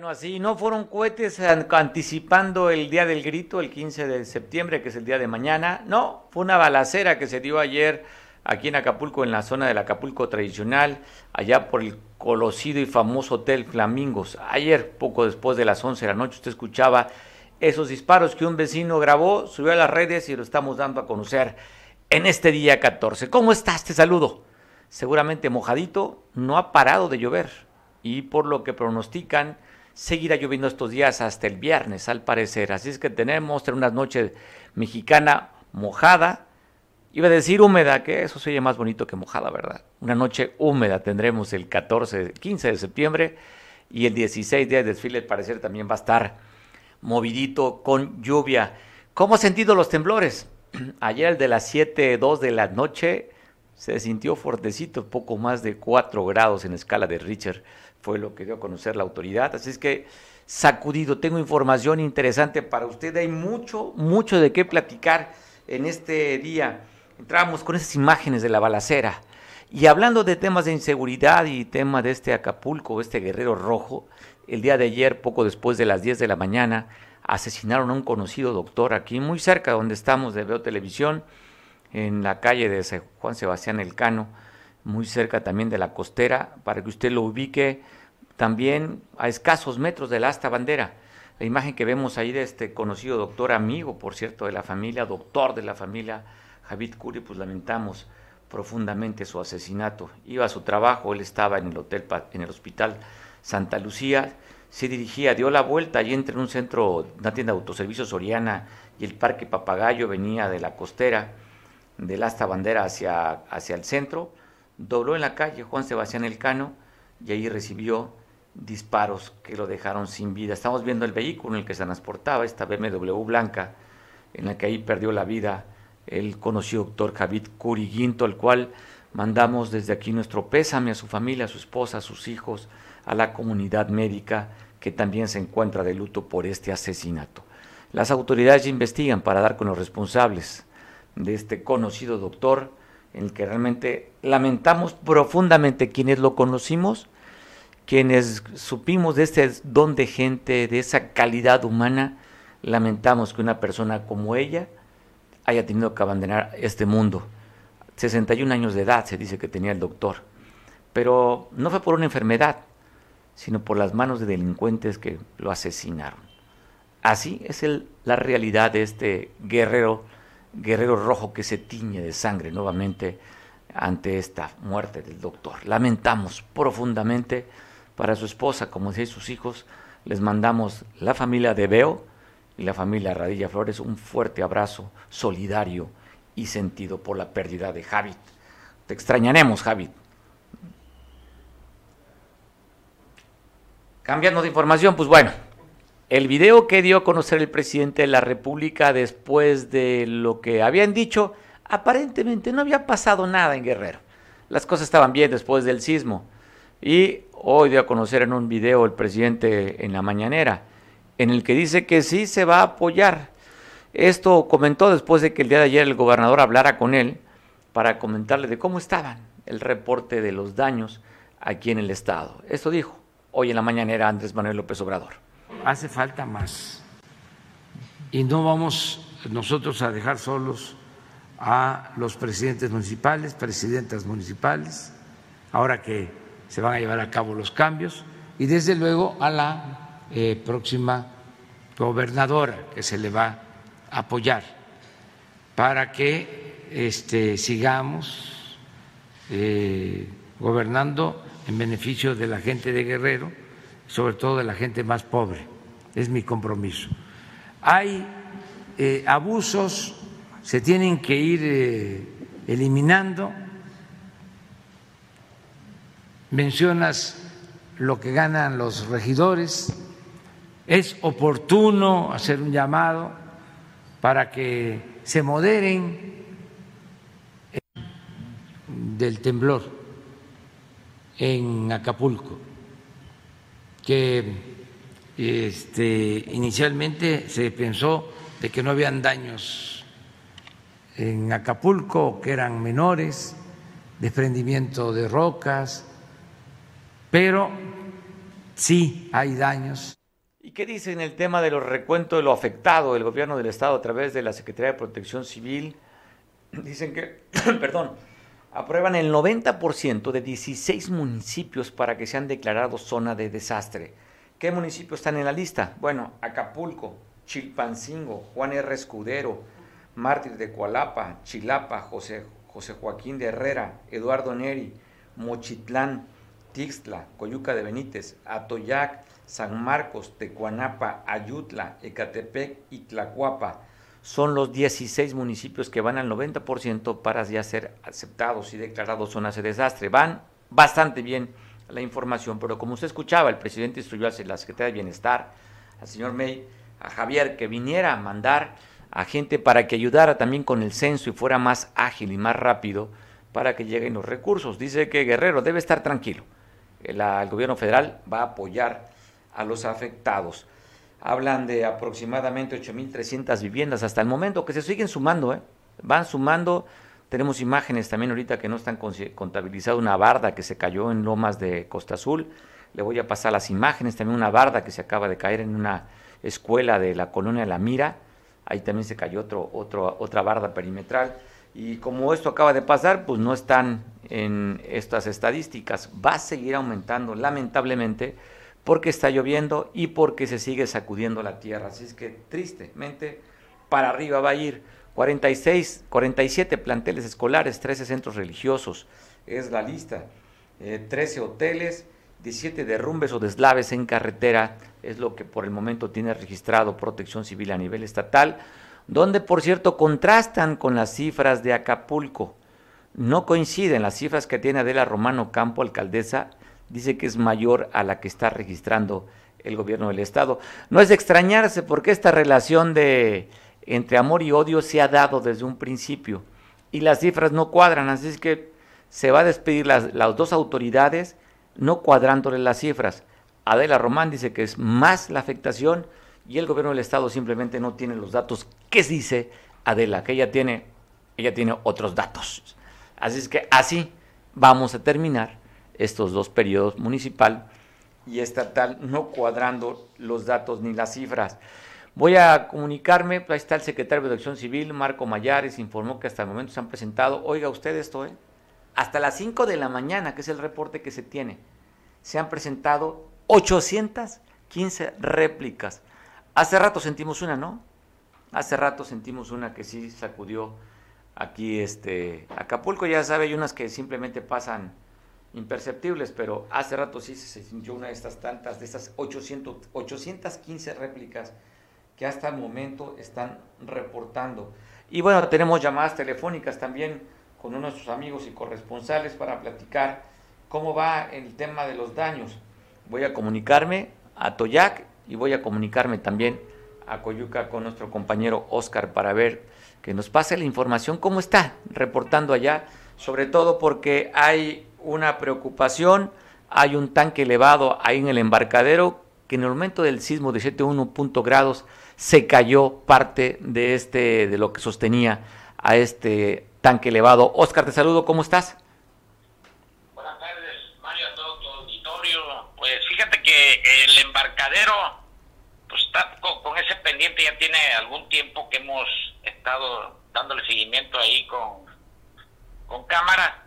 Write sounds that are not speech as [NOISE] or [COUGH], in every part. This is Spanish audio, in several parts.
Bueno, así no fueron cohetes anticipando el día del grito, el 15 de septiembre, que es el día de mañana. No, fue una balacera que se dio ayer aquí en Acapulco, en la zona del Acapulco tradicional, allá por el conocido y famoso Hotel Flamingos. Ayer, poco después de las 11 de la noche, usted escuchaba esos disparos que un vecino grabó, subió a las redes y lo estamos dando a conocer en este día 14. ¿Cómo estás? Te saludo. Seguramente mojadito, no ha parado de llover y por lo que pronostican, seguirá lloviendo estos días hasta el viernes, al parecer. Así es que tenemos una noche mexicana mojada. Iba a decir húmeda, que eso se oye más bonito que mojada, ¿verdad? Una noche húmeda tendremos el 14, 15 de septiembre y el 16 día de desfile, al parecer también va a estar movidito con lluvia. ¿Cómo ha sentido los temblores? [CLEARS THROAT] Ayer el de las 7, 2 de la noche se sintió fuertecito, poco más de 4 grados en escala de Richter fue lo que dio a conocer la autoridad. Así es que sacudido, tengo información interesante para usted, hay mucho, mucho de qué platicar en este día. Entramos con esas imágenes de la balacera. Y hablando de temas de inseguridad y tema de este Acapulco, este guerrero rojo, el día de ayer, poco después de las 10 de la mañana, asesinaron a un conocido doctor aquí, muy cerca donde estamos de Veo Televisión, en la calle de Juan Sebastián Elcano muy cerca también de la costera, para que usted lo ubique también a escasos metros de la asta bandera. La imagen que vemos ahí de este conocido doctor amigo, por cierto, de la familia, doctor de la familia, Javid Curi, pues lamentamos profundamente su asesinato. Iba a su trabajo, él estaba en el hotel, en el hospital Santa Lucía, se dirigía, dio la vuelta y entre un centro, una tienda de autoservicios Soriana y el Parque Papagayo, venía de la costera, del asta bandera hacia, hacia el centro, dobló en la calle Juan Sebastián Elcano y ahí recibió disparos que lo dejaron sin vida. Estamos viendo el vehículo en el que se transportaba, esta BMW blanca, en la que ahí perdió la vida el conocido doctor Javid Curiguinto, al cual mandamos desde aquí nuestro pésame a su familia, a su esposa, a sus hijos, a la comunidad médica que también se encuentra de luto por este asesinato. Las autoridades investigan para dar con los responsables de este conocido doctor en el que realmente lamentamos profundamente quienes lo conocimos, quienes supimos de este don de gente, de esa calidad humana, lamentamos que una persona como ella haya tenido que abandonar este mundo. 61 años de edad se dice que tenía el doctor, pero no fue por una enfermedad, sino por las manos de delincuentes que lo asesinaron. Así es el, la realidad de este guerrero guerrero rojo que se tiñe de sangre nuevamente ante esta muerte del doctor. Lamentamos profundamente para su esposa, como decía, sus hijos, les mandamos la familia de Beo y la familia Radilla Flores un fuerte abrazo solidario y sentido por la pérdida de Javid. Te extrañaremos, Javid. Cambiando de información, pues bueno, el video que dio a conocer el presidente de la República después de lo que habían dicho, aparentemente no había pasado nada en Guerrero. Las cosas estaban bien después del sismo. Y hoy dio a conocer en un video el presidente en la mañanera, en el que dice que sí se va a apoyar. Esto comentó después de que el día de ayer el gobernador hablara con él para comentarle de cómo estaban el reporte de los daños aquí en el estado. Esto dijo hoy en la mañanera Andrés Manuel López Obrador hace falta más. Y no vamos nosotros a dejar solos a los presidentes municipales, presidentas municipales, ahora que se van a llevar a cabo los cambios, y desde luego a la eh, próxima gobernadora que se le va a apoyar para que este, sigamos eh, gobernando en beneficio de la gente de Guerrero sobre todo de la gente más pobre. Es mi compromiso. Hay eh, abusos, se tienen que ir eh, eliminando. Mencionas lo que ganan los regidores. Es oportuno hacer un llamado para que se moderen del temblor en Acapulco que este, inicialmente se pensó de que no habían daños en Acapulco, que eran menores, desprendimiento de rocas, pero sí hay daños. ¿Y qué dice en el tema de los recuentos de lo afectado del gobierno del Estado a través de la Secretaría de Protección Civil? [CLEARS THROAT] Dicen que, [CLEARS THROAT] perdón, aprueban el 90% de 16 municipios para que sean declarados zona de desastre. ¿Qué municipios están en la lista? Bueno, Acapulco, Chilpancingo, Juan R. Escudero, Mártir de Coalapa, Chilapa, José, José Joaquín de Herrera, Eduardo Neri, Mochitlán, Tixtla, Coyuca de Benítez, Atoyac, San Marcos, Tecuanapa, Ayutla, Ecatepec y Tlacuapa. Son los 16 municipios que van al 90% para ya ser aceptados y declarados zonas de desastre. Van bastante bien la información, pero como usted escuchaba, el presidente instruyó a la Secretaría de Bienestar, al señor May, a Javier, que viniera a mandar a gente para que ayudara también con el censo y fuera más ágil y más rápido para que lleguen los recursos. Dice que Guerrero debe estar tranquilo. El, el gobierno federal va a apoyar a los afectados. Hablan de aproximadamente 8.300 viviendas hasta el momento, que se siguen sumando, ¿eh? van sumando. Tenemos imágenes también ahorita que no están contabilizadas, una barda que se cayó en Lomas de Costa Azul. Le voy a pasar las imágenes, también una barda que se acaba de caer en una escuela de la colonia La Mira. Ahí también se cayó otro, otro, otra barda perimetral. Y como esto acaba de pasar, pues no están en estas estadísticas. Va a seguir aumentando, lamentablemente, porque está lloviendo y porque se sigue sacudiendo la tierra. Así es que tristemente para arriba va a ir 46, 47 planteles escolares, 13 centros religiosos, es la lista, 13 eh, hoteles, 17 derrumbes o deslaves en carretera, es lo que por el momento tiene registrado Protección Civil a nivel estatal, donde por cierto contrastan con las cifras de Acapulco. No coinciden las cifras que tiene Adela Romano Campo, alcaldesa, dice que es mayor a la que está registrando el gobierno del estado. No es de extrañarse porque esta relación de entre amor y odio se ha dado desde un principio y las cifras no cuadran, así es que se va a despedir las, las dos autoridades no cuadrándole las cifras. Adela Román dice que es más la afectación y el gobierno del estado simplemente no tiene los datos. ¿Qué dice Adela? Que ella tiene, ella tiene otros datos. Así es que así vamos a terminar estos dos periodos municipal y estatal, no cuadrando los datos ni las cifras. Voy a comunicarme, ahí está el secretario de Protección Civil, Marco Mayares, informó que hasta el momento se han presentado, oiga usted esto, ¿eh? hasta las 5 de la mañana, que es el reporte que se tiene, se han presentado 815 réplicas. Hace rato sentimos una, ¿no? Hace rato sentimos una que sí sacudió aquí este Acapulco, ya sabe, hay unas que simplemente pasan imperceptibles, pero hace rato sí se sintió una de estas tantas, de estas 800, 815 réplicas que hasta el momento están reportando. Y bueno, tenemos llamadas telefónicas también con uno de nuestros amigos y corresponsales para platicar cómo va el tema de los daños. Voy a comunicarme a Toyac y voy a comunicarme también a Coyuca con nuestro compañero Oscar para ver que nos pase la información, cómo está reportando allá, sobre todo porque hay una preocupación. Hay un tanque elevado ahí en el embarcadero que en el momento del sismo de 7.1 grados se cayó parte de este de lo que sostenía a este tanque elevado. Oscar, te saludo, ¿cómo estás? Buenas tardes, Mario, a todo tu auditorio. Pues fíjate que el embarcadero pues está con, con, ese pendiente ya tiene algún tiempo que hemos estado dándole seguimiento ahí con, con cámara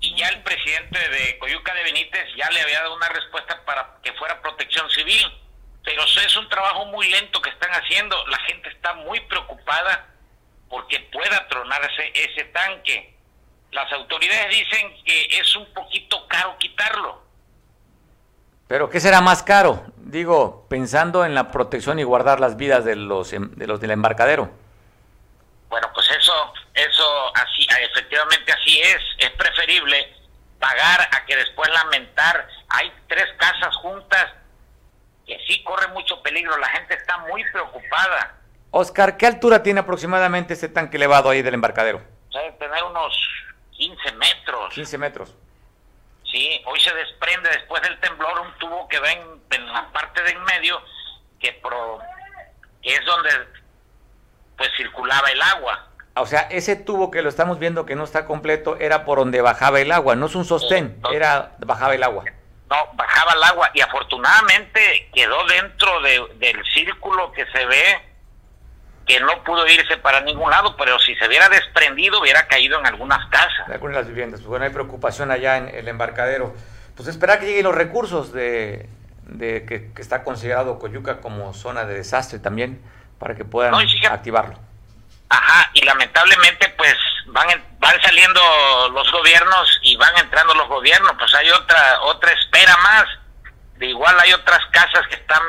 y ya el presidente de Coyuca de Benítez ya le había dado una respuesta para que fuera protección civil, pero es un trabajo muy lento que están haciendo, la gente está muy preocupada porque pueda tronarse ese tanque. Las autoridades dicen que es un poquito caro quitarlo. Pero ¿qué será más caro? Digo, pensando en la protección y guardar las vidas de los em, de los del embarcadero. Bueno, pues eso, eso así, efectivamente así es. Es preferible pagar a que después lamentar. Hay tres casas juntas que sí corre mucho peligro. La gente está muy preocupada. Oscar, ¿qué altura tiene aproximadamente ese tanque elevado ahí del embarcadero? Debe tener unos 15 metros. 15 metros. Sí, hoy se desprende después del temblor un tubo que ven en la parte de en medio que, pro, que es donde pues circulaba el agua. O sea, ese tubo que lo estamos viendo que no está completo era por donde bajaba el agua, no es un sostén, era bajaba el agua. no bajaba el agua y afortunadamente quedó dentro del círculo que se ve que no pudo irse para ningún lado, pero si se hubiera desprendido hubiera caído en algunas casas. De algunas viviendas. Pues bueno, hay preocupación allá en el embarcadero. Pues esperar que lleguen los recursos de, de que, está considerado Coyuca como zona de desastre también para que puedan activarlo. Ajá, y lamentablemente pues van van saliendo los gobiernos y van entrando los gobiernos, pues hay otra otra espera más. De igual hay otras casas que están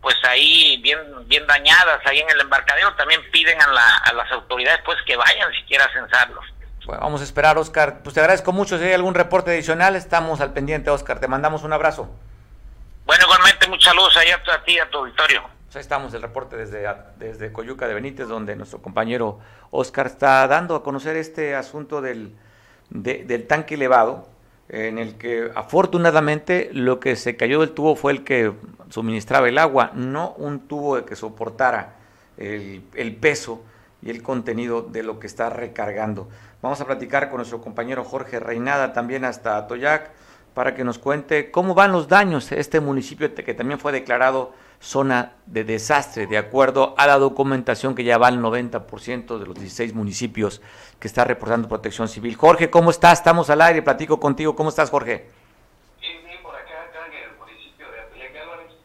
pues ahí bien bien dañadas ahí en el embarcadero, también piden a, la, a las autoridades pues que vayan siquiera a censarlos. Bueno, vamos a esperar, Oscar. Pues te agradezco mucho. Si hay algún reporte adicional, estamos al pendiente, Oscar. Te mandamos un abrazo. Bueno, igualmente, mucha luz ahí a, ti y a tu auditorio. Ahí estamos, el reporte desde, desde Coyuca de Benítez, donde nuestro compañero Oscar está dando a conocer este asunto del, del tanque elevado, en el que afortunadamente lo que se cayó del tubo fue el que suministraba el agua, no un tubo que soportara el, el peso y el contenido de lo que está recargando. Vamos a platicar con nuestro compañero Jorge Reinada también hasta Atoyac para que nos cuente cómo van los daños este municipio que también fue declarado zona de desastre, de acuerdo a la documentación que ya va al 90% de los 16 municipios que está reportando Protección Civil. Jorge, ¿cómo estás? Estamos al aire, platico contigo. ¿Cómo estás, Jorge? Bien, bien, por acá, acá en el municipio de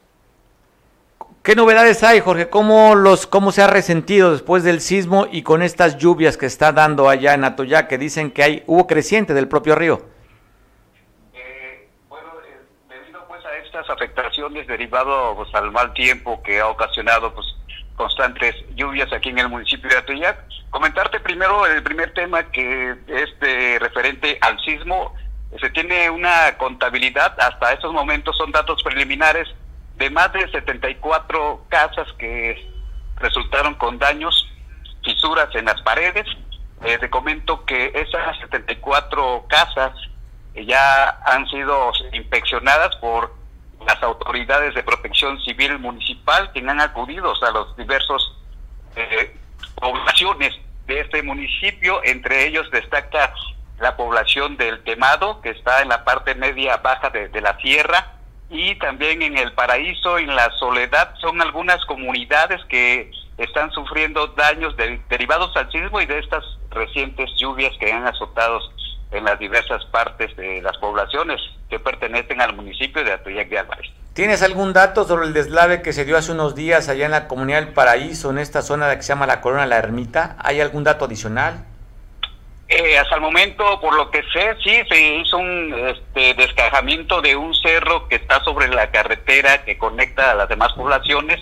¿Qué novedades hay, Jorge? ¿Cómo, los, ¿Cómo se ha resentido después del sismo y con estas lluvias que está dando allá en Atoyac, que dicen que hay hubo creciente del propio río? Afectaciones derivado pues, al mal tiempo que ha ocasionado pues constantes lluvias aquí en el municipio de Atoyac. Comentarte primero el primer tema que es referente al sismo. Se tiene una contabilidad, hasta estos momentos son datos preliminares, de más de 74 casas que resultaron con daños, fisuras en las paredes. Eh, te comento que esas 74 casas ya han sido inspeccionadas por las autoridades de protección civil municipal que han acudido a los diversos eh, poblaciones de este municipio, entre ellos destaca la población del Temado, que está en la parte media baja de, la sierra, y también en el Paraíso, en la Soledad, son algunas comunidades que están sufriendo daños derivados al sismo y de estas recientes lluvias que han azotado en las diversas partes de las poblaciones que pertenecen al municipio de Atoyac de Álvarez. ¿Tienes algún dato sobre el deslave que se dio hace unos días allá en la comunidad del Paraíso, en esta zona que se llama la Corona La Ermita? ¿Hay algún dato adicional? Eh, hasta el momento, por lo que sé, sí, se hizo un este, descajamiento de un cerro que está sobre la carretera que conecta a las demás poblaciones.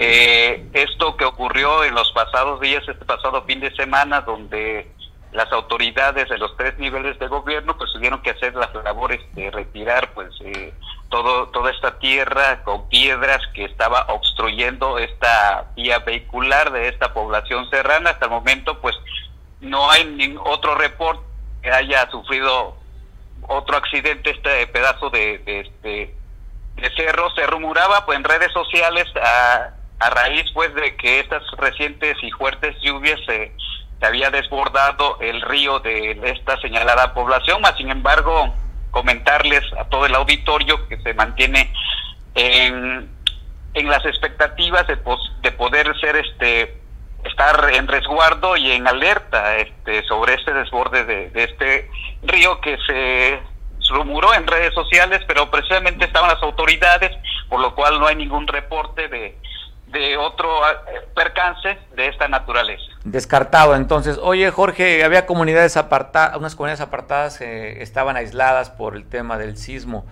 Eh, esto que ocurrió en los pasados días, este pasado fin de semana, donde las autoridades de los tres niveles de gobierno pues tuvieron que hacer las labores de retirar pues eh, todo toda esta tierra con piedras que estaba obstruyendo esta vía vehicular de esta población serrana. Hasta el momento pues no hay ningún otro reporte que haya sufrido otro accidente este pedazo de, este de cerro. Se rumoraba pues en redes sociales a, a raíz pues de que estas recientes y fuertes lluvias se se había desbordado el río de esta señalada población, más sin embargo comentarles a todo el auditorio que se mantiene en, en las expectativas de, de poder ser este estar en resguardo y en alerta este sobre este desborde de, este río que se rumoró en redes sociales, pero precisamente estaban las autoridades, por lo cual no hay ningún reporte de, de otro eh, percance de esta naturaleza. Descartado, entonces. Oye, Jorge, había comunidades apartadas, unas comunidades apartadas que estaban aisladas por el tema del sismo.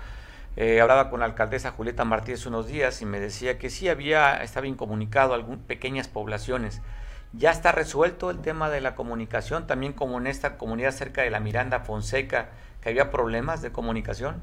Eh, hablaba con la alcaldesa Julieta Martínez unos días y me decía que sí había, estaba incomunicado algunas pequeñas poblaciones. ¿Ya está resuelto el tema de la comunicación? También como en esta comunidad cerca de la Miranda Fonseca, que había problemas de comunicación.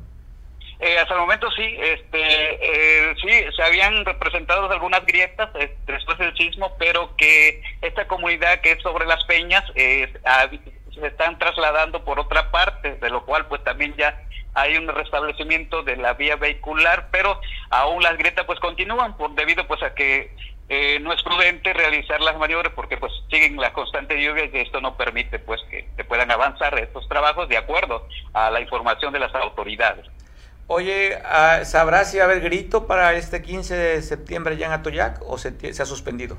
Eh, hasta el momento sí, este, eh, sí, se habían representado algunas grietas eh, después del sismo, pero que esta comunidad que es sobre las peñas se están trasladando por otra parte, de lo cual pues también ya hay un restablecimiento de la vía vehicular, pero aún las grietas pues continúan por debido pues a que no es prudente realizar las maniobras porque pues siguen la constante lluvia y esto no permite pues que se puedan avanzar estos trabajos de acuerdo a la información de las autoridades. Oye, ah, ¿sabrás si va a haber grito para este 15 de septiembre ya en Atoyac o se, ha suspendido?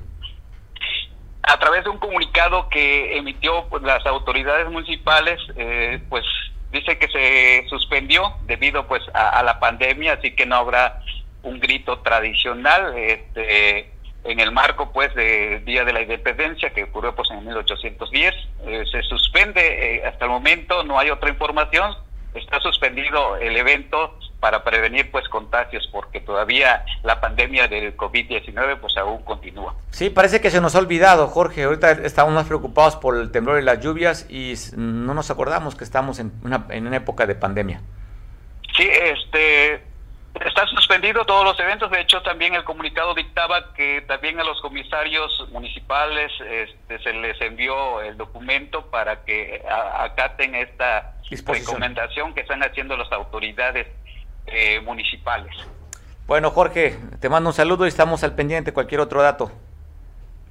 A través de un comunicado que emitió pues, las autoridades municipales, eh, pues dice que se suspendió debido pues a, la pandemia, así que no habrá un grito tradicional este, en el marco pues del Día de la Independencia que ocurrió pues en 1810. Eh, se suspende eh, hasta el momento, no hay otra información, está suspendido el evento para prevenir pues contagios porque todavía la pandemia del COVID-19 pues aún continúa. Sí, parece que se nos ha olvidado, Jorge. Ahorita estamos más preocupados por el temblor y las lluvias y no nos acordamos que estamos en una, en una época de pandemia. Sí, este Están suspendidos todos los eventos, de hecho también el comunicado dictaba que también a los comisarios municipales este, se les envió el documento para que acaten esta recomendación que están haciendo las autoridades eh, municipales. Bueno, Jorge, te mando un saludo y estamos al pendiente. Cualquier otro dato.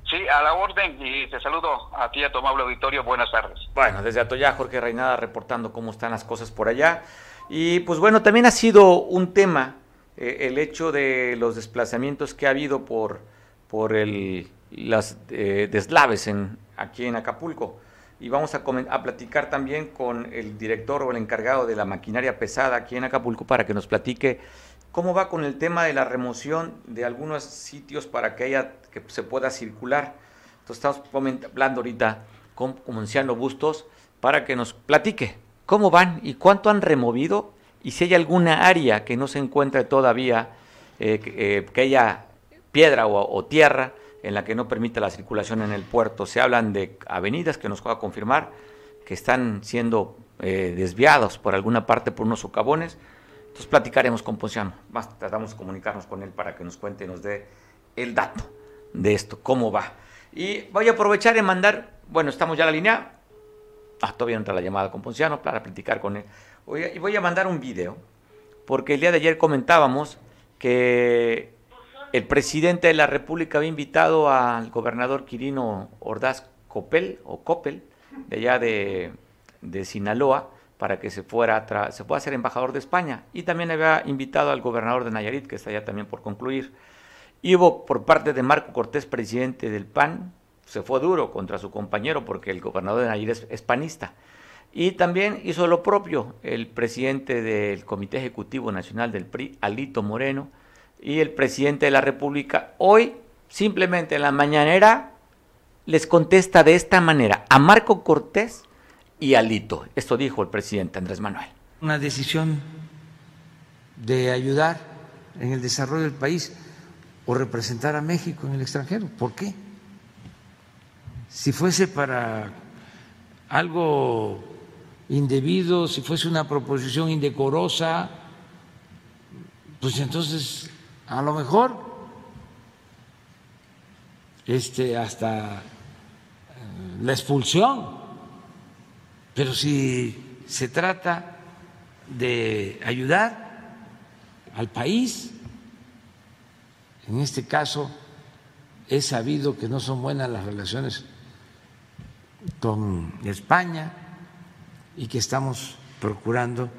Sí, a la orden y te saludo a ti, a tu amable auditorio. Buenas tardes. Bueno, desde Atoya, Jorge Reinada reportando cómo están las cosas por allá. Y pues bueno, también ha sido un tema eh, el hecho de los desplazamientos que ha habido por, por el, las eh, deslaves aquí en Acapulco y vamos a, a, platicar también con el director o el encargado de la maquinaria pesada aquí en Acapulco para que nos platique cómo va con el tema de la remoción de algunos sitios para que haya que se pueda circular. Entonces estamos hablando ahorita con Comunciano Bustos para que nos platique cómo van y cuánto han removido y si hay alguna área que no se encuentre todavía eh, eh, que haya piedra o, tierra en la que no permite la circulación en el puerto. Se hablan de avenidas que nos va a confirmar que están siendo eh, desviados por alguna parte por unos socavones. Entonces platicaremos con Ponciano. Tratamos de comunicarnos con él para que nos cuente, nos dé el dato de esto, cómo va. Y voy a aprovechar y mandar, bueno, estamos ya en la línea. Ah, todavía no entra la llamada con Ponciano para platicar con él. y voy a mandar un video, porque el día de ayer comentábamos que el presidente de la República había invitado al gobernador Quirino Ordaz Copel, o Copel, de allá de, Sinaloa, para que se fuera se pueda ser embajador de España. Y también había invitado al gobernador de Nayarit, que está allá también por concluir. Y hubo por parte de Marco Cortés, presidente del PAN, se fue duro contra su compañero porque el gobernador de Nayarit es panista. Y también hizo lo propio el presidente del Comité Ejecutivo Nacional del PRI, Alito Moreno, y el presidente de la República hoy simplemente en la mañanera les contesta de esta manera a Marco Cortés y a Lito. Esto dijo el presidente Andrés Manuel. Una decisión de ayudar en el desarrollo del país o representar a México en el extranjero. ¿Por qué? Si fuese para algo indebido, si fuese una proposición indecorosa, pues entonces a lo mejor este, hasta eh, la expulsión, pero si se trata de ayudar al país, en este caso es sabido que no son buenas las relaciones con España y que estamos procurando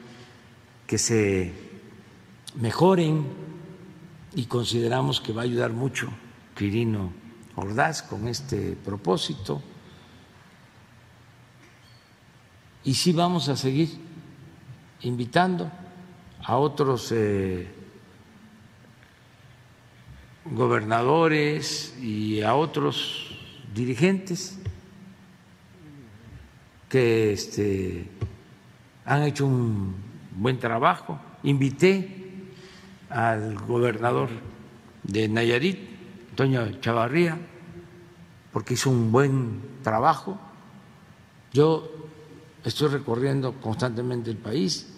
que se mejoren y consideramos que va a ayudar mucho Quirino Ordaz con este propósito. Y sí vamos a seguir invitando a otros eh, gobernadores y a otros dirigentes que este, han hecho un buen trabajo. Invité al gobernador de Nayarit, Antonio Chavarría, porque hizo un buen trabajo. Yo estoy recorriendo constantemente el país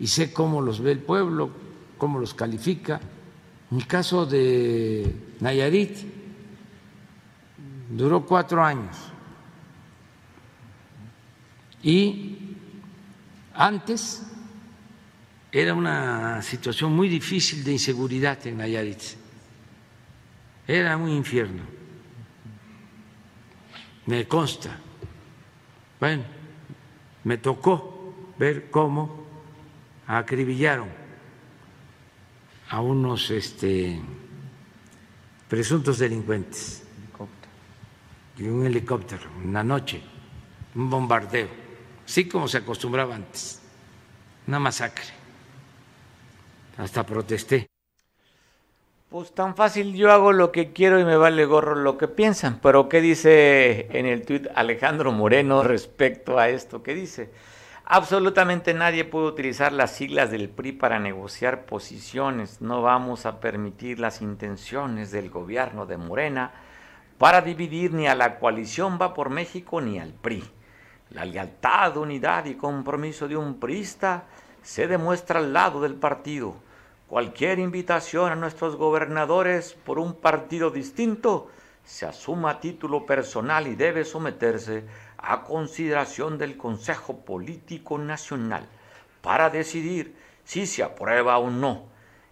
y sé cómo los ve el pueblo, cómo los califica. En el caso de Nayarit, duró cuatro años. Y antes era una situación muy difícil de inseguridad en Nayarit. Era un infierno. Me consta. Bueno, me tocó ver cómo acribillaron a unos este, presuntos delincuentes y un helicóptero en la noche, un bombardeo, así como se acostumbraba antes, una masacre. Hasta protesté. Pues tan fácil, yo hago lo que quiero y me vale gorro lo que piensan. Pero ¿qué dice en el tuit Alejandro Moreno respecto a esto? ¿Qué dice? Absolutamente nadie puede utilizar las siglas del PRI para negociar posiciones. No vamos a permitir las intenciones del gobierno de Morena para dividir ni a la coalición Va por México ni al PRI. La lealtad, unidad y compromiso de un priista se demuestra al lado del partido cualquier invitación a nuestros gobernadores por un partido distinto se asuma a título personal y debe someterse a consideración del Consejo Político Nacional para decidir si se aprueba o no.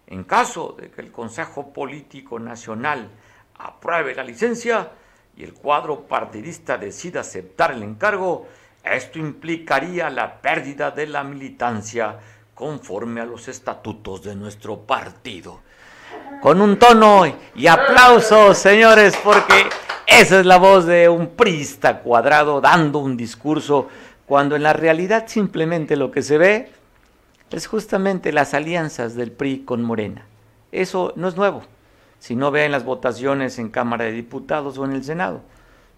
En caso de que el Consejo Político Nacional apruebe la licencia y el cuadro partidista decida aceptar el encargo, esto implicaría la pérdida de la militancia conforme a los estatutos de nuestro partido. Con un tono y aplausos, señores, porque esa es la voz de un prista cuadrado dando un discurso, cuando en la realidad simplemente lo que se ve es justamente las alianzas del PRI con Morena. Eso no es nuevo. Si no ven las votaciones en Cámara de Diputados o en el Senado,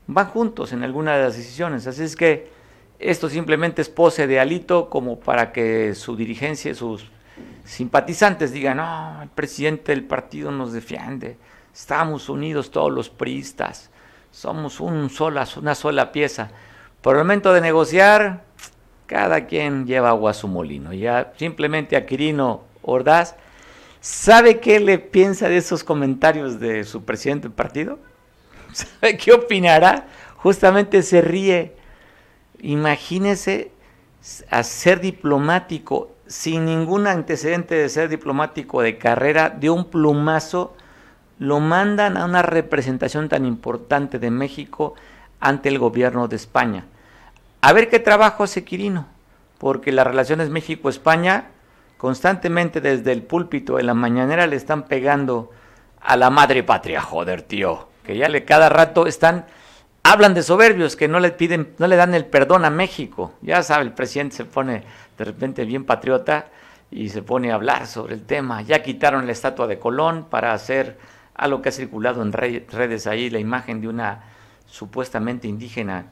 van juntos en alguna de las decisiones. Así es que esto simplemente es pose de alito como para que su dirigencia, sus simpatizantes digan, no, el presidente del partido nos defiende, estamos unidos todos los priistas, somos un sola, una sola pieza. Por el momento de negociar, cada quien lleva agua a su molino. Ya simplemente a Quirino Ordaz, ¿sabe qué le piensa de esos comentarios de su presidente del partido? [LAUGHS] ¿Sabe qué opinará? Justamente se ríe Imagínese a ser diplomático sin ningún antecedente de ser diplomático de carrera, de un plumazo, lo mandan a una representación tan importante de México ante el gobierno de España. A ver qué trabajo hace Quirino, porque las relaciones México-España constantemente desde el púlpito en la mañanera le están pegando a la madre patria, joder, tío, que ya le cada rato están hablan de soberbios que no le piden, no le dan el perdón a México. Ya sabe, el presidente se pone de repente bien patriota y se pone a hablar sobre el tema. Ya quitaron la estatua de Colón para hacer algo que ha circulado en redes ahí, la imagen de una supuestamente indígena.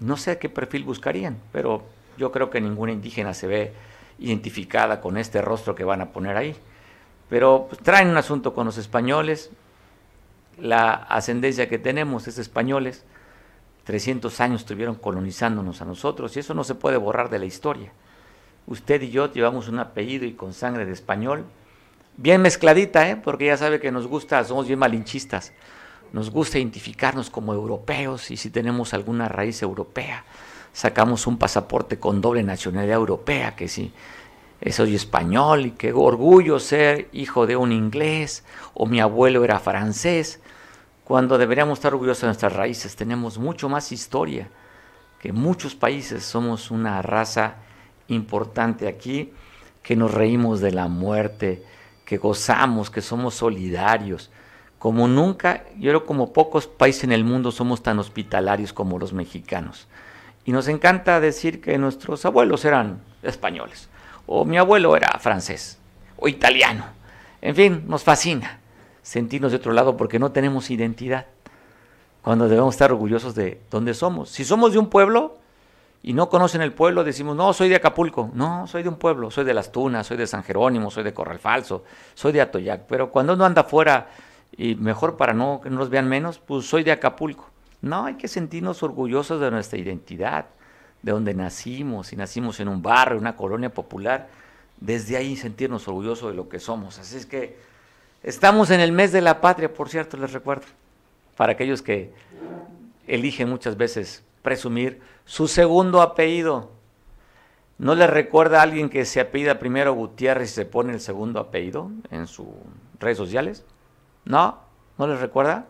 No sé qué perfil buscarían, pero yo creo que ninguna indígena se ve identificada con este rostro que van a poner ahí. Pero pues, traen un asunto con los españoles, la ascendencia que tenemos es españoles, 300 años estuvieron colonizándonos a nosotros y eso no se puede borrar de la historia. Usted y yo llevamos un apellido y con sangre de español, bien mezcladita, ¿eh? porque ya sabe que nos gusta, somos bien malinchistas, nos gusta identificarnos como europeos y si tenemos alguna raíz europea, sacamos un pasaporte con doble nacionalidad europea, que si soy español y qué orgullo ser hijo de un inglés o mi abuelo era francés cuando deberíamos estar orgullosos de nuestras raíces. Tenemos mucho más historia que muchos países. Somos una raza importante aquí, que nos reímos de la muerte, que gozamos, que somos solidarios. Como nunca, yo creo como pocos países en el mundo somos tan hospitalarios como los mexicanos. Y nos encanta decir que nuestros abuelos eran españoles, o mi abuelo era francés, o italiano. En fin, nos fascina sentirnos de otro lado porque no tenemos identidad. Cuando debemos estar orgullosos de dónde somos. Si somos de un pueblo y no conocen el pueblo, decimos, no, soy de Acapulco. No, soy de un pueblo, soy de Las Tunas, soy de San Jerónimo, soy de Corral Falso, soy de Atoyac. Pero cuando uno anda afuera y mejor para no que no nos vean menos, pues soy de Acapulco. No, hay que sentirnos orgullosos de nuestra identidad, de donde nacimos, si nacimos en un barrio, una colonia popular, desde ahí sentirnos orgullosos de lo que somos. Así es que Estamos en el mes de la patria, por cierto, les recuerdo, para aquellos que eligen muchas veces presumir su segundo apellido. ¿No les recuerda a alguien que se apellida primero Gutiérrez y se pone el segundo apellido en sus redes sociales? ¿No? ¿No les recuerda?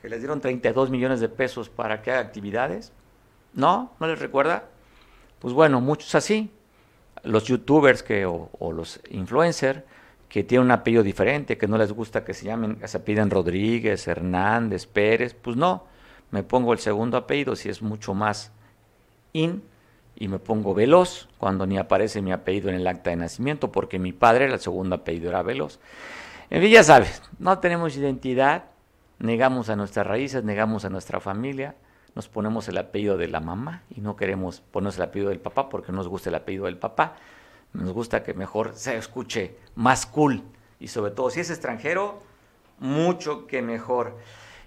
Que les dieron 32 millones de pesos para que haga actividades. ¿No? ¿No les recuerda? Pues bueno, muchos así. Los youtubers que, o, o los influencers que tienen un apellido diferente, que no les gusta que se llamen, que se piden Rodríguez, Hernández, Pérez, pues no, me pongo el segundo apellido si es mucho más in y me pongo Veloz cuando ni aparece mi apellido en el acta de nacimiento porque mi padre, el segundo apellido era Veloz. En fin, ya sabes, no tenemos identidad, negamos a nuestras raíces, negamos a nuestra familia, nos ponemos el apellido de la mamá y no queremos ponernos el apellido del papá porque nos gusta el apellido del papá. Nos gusta que mejor se escuche más cool y sobre todo si es extranjero, mucho que mejor.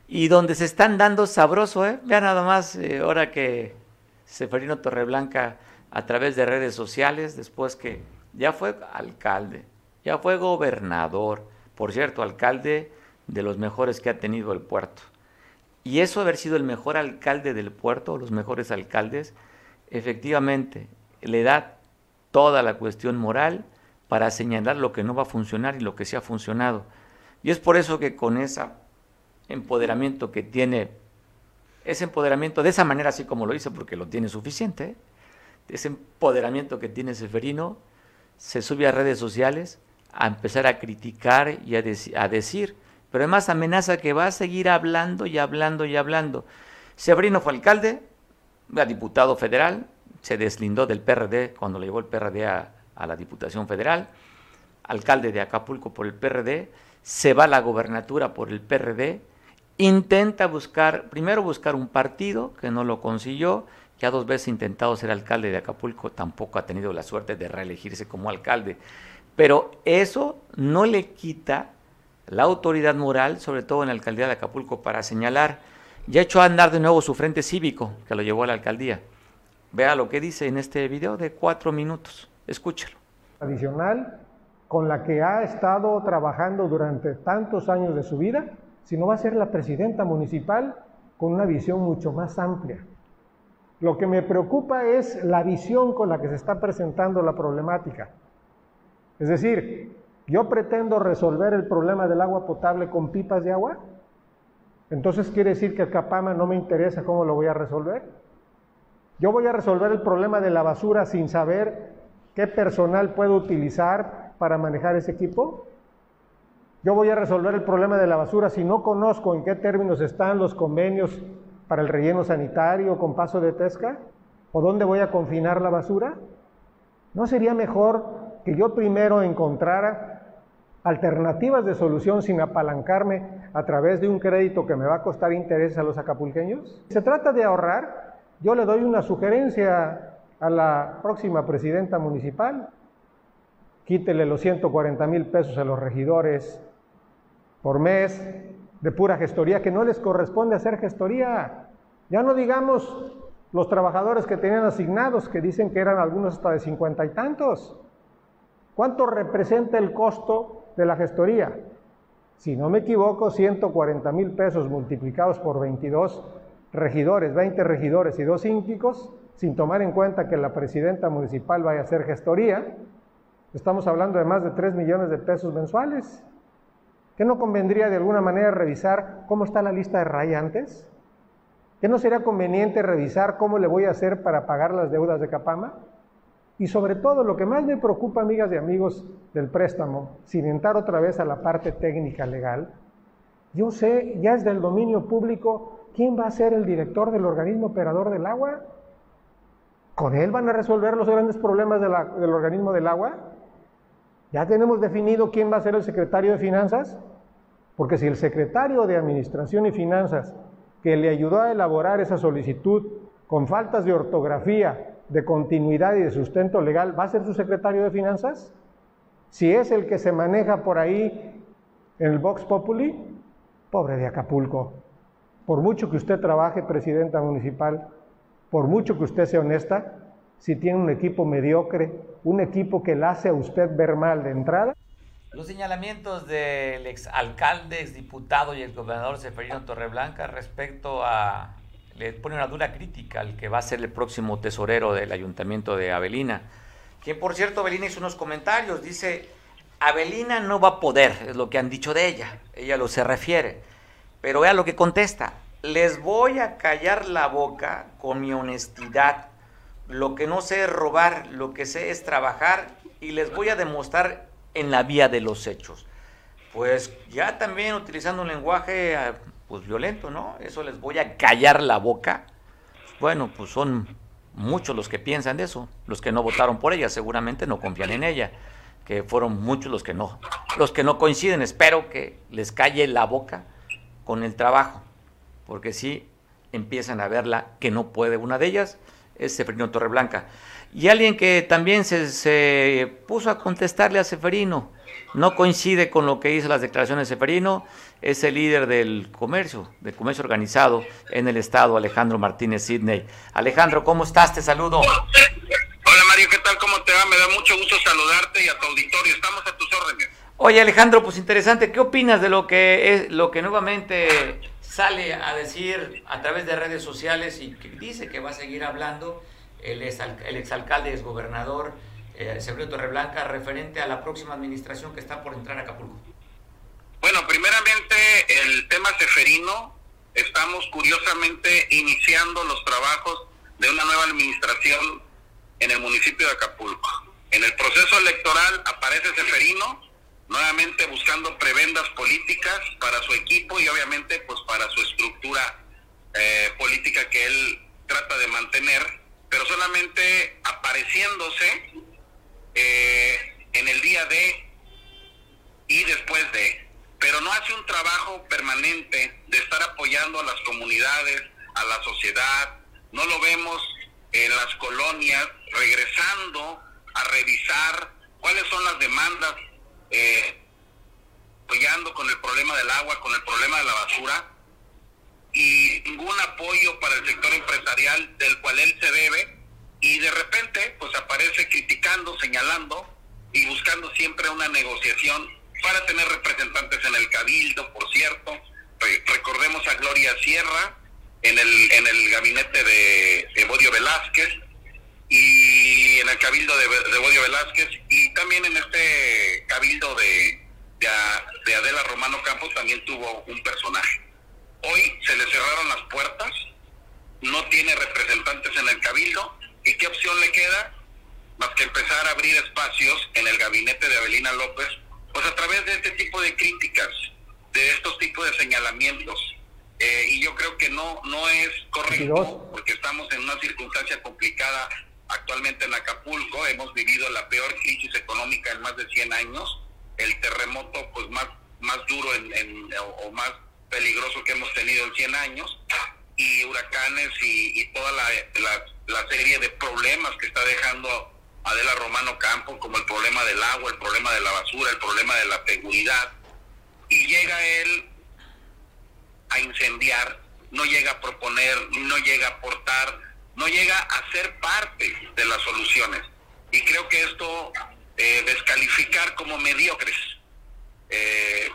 Y donde se están dando sabroso, ¿eh? Vean nada más, eh, ahora que Seferino Torreblanca a través de redes sociales, después que ya fue alcalde, ya fue gobernador, por cierto, alcalde de los mejores que ha tenido el puerto. Y eso haber sido el mejor alcalde del puerto, los mejores alcaldes, efectivamente le da toda la cuestión moral para señalar lo que no va a funcionar y lo que sí ha funcionado. Y es por eso que con ese empoderamiento que tiene, ese empoderamiento de esa manera así como lo hizo, porque lo tiene suficiente, ese empoderamiento que tiene Seferino, se sube a redes sociales a empezar a criticar y a, a decir, pero además amenaza que va a seguir hablando y hablando y hablando. Seferino fue alcalde, diputado federal, se deslindó del PRD cuando le llevó el PRD a, la Diputación Federal, alcalde de Acapulco por el PRD, se va a la gobernatura por el PRD, intenta buscar, primero buscar un partido que no lo consiguió, ya dos veces intentado ser alcalde de Acapulco, tampoco ha tenido la suerte de reelegirse como alcalde. Pero eso no le quita la autoridad moral, sobre todo en la alcaldía de Acapulco, para señalar, ya echó a andar de nuevo su frente cívico, que lo llevó a la alcaldía. Vea lo que dice en este video de cuatro minutos. Escúchelo. Adicional con la que ha estado trabajando durante tantos años de su vida, sino va a ser la presidenta municipal con una visión mucho más amplia. Lo que me preocupa es la visión con la que se está presentando la problemática. Es decir, yo pretendo resolver el problema del agua potable con pipas de agua, entonces quiere decir que el Capama no me interesa cómo lo voy a resolver. Yo voy a resolver el problema de la basura sin saber qué personal puedo utilizar para manejar ese equipo. Yo voy a resolver el problema de la basura si no conozco en qué términos están los convenios para el relleno sanitario con paso de pesca o dónde voy a confinar la basura. ¿No sería mejor que yo primero encontrara alternativas de solución sin apalancarme a través de un crédito que me va a costar intereses a los acapulqueños? Se trata de ahorrar yo le doy una sugerencia a la próxima presidenta municipal. Quítele los 140 mil pesos a los regidores por mes de pura gestoría, que no les corresponde hacer gestoría. Ya no digamos los trabajadores que tenían asignados, que dicen que eran algunos hasta de cincuenta y tantos. ¿Cuánto representa el costo de la gestoría? Si no me equivoco, 140 mil pesos multiplicados por 22 regidores, 20 regidores y dos síndicos, sin tomar en cuenta que la presidenta municipal vaya a hacer gestoría, estamos hablando de más de 3 millones de pesos mensuales. ¿Qué no convendría de alguna manera revisar cómo está la lista de rayantes? ¿Qué no sería conveniente revisar cómo le voy a hacer para pagar las deudas de Capama? Y sobre todo, lo que más me preocupa, amigas y amigos del préstamo, sin entrar otra vez a la parte técnica legal, yo sé, ya es del dominio público ¿quién va a ser el director del organismo operador del agua? ¿Con él van a resolver los grandes problemas del organismo del agua? ¿Ya tenemos definido quién va a ser el secretario de Finanzas? Porque si el secretario de Administración y Finanzas, que le ayudó a elaborar esa solicitud con faltas de ortografía, de continuidad y de sustento legal, ¿va a ser su secretario de Finanzas? Si es el que se maneja por ahí en el Vox Populi, pobre de Acapulco. Por mucho que usted trabaje, presidenta municipal, por mucho que usted sea honesta, si tiene un equipo mediocre, un equipo que la hace a usted ver mal de entrada. Los señalamientos del exalcalde, exdiputado y el gobernador Seferino Torreblanca respecto a... le pone una dura crítica al que va a ser el próximo tesorero del ayuntamiento de Avelina. Quien, por cierto, Avelina hizo unos comentarios, dice, Avelina no va a poder, es lo que han dicho de ella, ella lo se refiere pero vea lo que contesta. Les voy a callar la boca con mi honestidad. Lo que no sé es robar, lo que sé es trabajar y les voy a demostrar en la vía de los hechos. Pues ya también utilizando un lenguaje ah, pues violento, ¿no? Eso les voy a callar la boca. Bueno, pues son muchos los que piensan de eso, los que no votaron por ella, seguramente no confían en ella, que fueron muchos los que no, los que no coinciden, espero que les calle la boca con el trabajo, porque si empiezan a verla que no puede, una de ellas es Seferino Torreblanca. Y alguien que también se, se puso a contestarle a Seferino, no coincide con lo que hizo las declaraciones de Seferino, es el líder del comercio, del comercio organizado en el estado, Alejandro Martínez Sidney. Alejandro, ¿cómo estás? Te saludo. Hola Mario, ¿qué tal? ¿Cómo te va? Me da mucho gusto saludarte y a tu auditorio. Estamos a tus órdenes. Oye Alejandro, pues interesante, ¿qué opinas de lo que es lo que nuevamente sale a decir a través de redes sociales y que dice que va a seguir hablando el, exalcalde, exgobernador eh, Seferino Torreblanca referente a la próxima administración que está por entrar a Acapulco? Bueno, primeramente el tema Seferino, estamos curiosamente iniciando los trabajos de una nueva administración en el municipio de Acapulco. En el proceso electoral aparece Seferino, nuevamente buscando prebendas políticas para su equipo y obviamente pues para su estructura eh, política que él trata de mantener, pero solamente apareciéndose eh, en el día de y después de, pero no hace un trabajo permanente de estar apoyando a las comunidades, a la sociedad, no lo vemos en las colonias regresando a revisar cuáles son las demandas, eh, apoyando con el problema del agua, con el problema de la basura, y ningún apoyo para el sector empresarial del cual él se debe, y de repente pues aparece criticando, señalando y buscando siempre una negociación para tener representantes en el cabildo, por cierto. recordemos a Gloria Sierra en el, en el gabinete de, Bodio Velázquez y en el cabildo de, de Bodio Velázquez y también en este cabildo de, de, de Adela Romano Campos también tuvo un personaje. Hoy se le cerraron las puertas, no tiene representantes en el cabildo ¿Y qué opción le queda? Más que empezar a abrir espacios en el gabinete de Avelina López, pues a través de este tipo de críticas, de estos tipos de señalamientos. Eh, y yo creo que no, no es correcto, porque estamos en una circunstancia complicada actualmente en Acapulco, hemos vivido la peor crisis económica en más de 100 años, el terremoto pues más, más duro en, o, más peligroso que hemos tenido en 100 años, y huracanes y, toda la, la, serie de problemas que está dejando Adela Romano Campo, como el problema del agua, el problema de la basura, el problema de la seguridad. Y llega él a incendiar, no llega a proponer, no llega a aportar, no llega a ser parte de las soluciones. Y creo que esto eh, descalificar como mediocres, eh,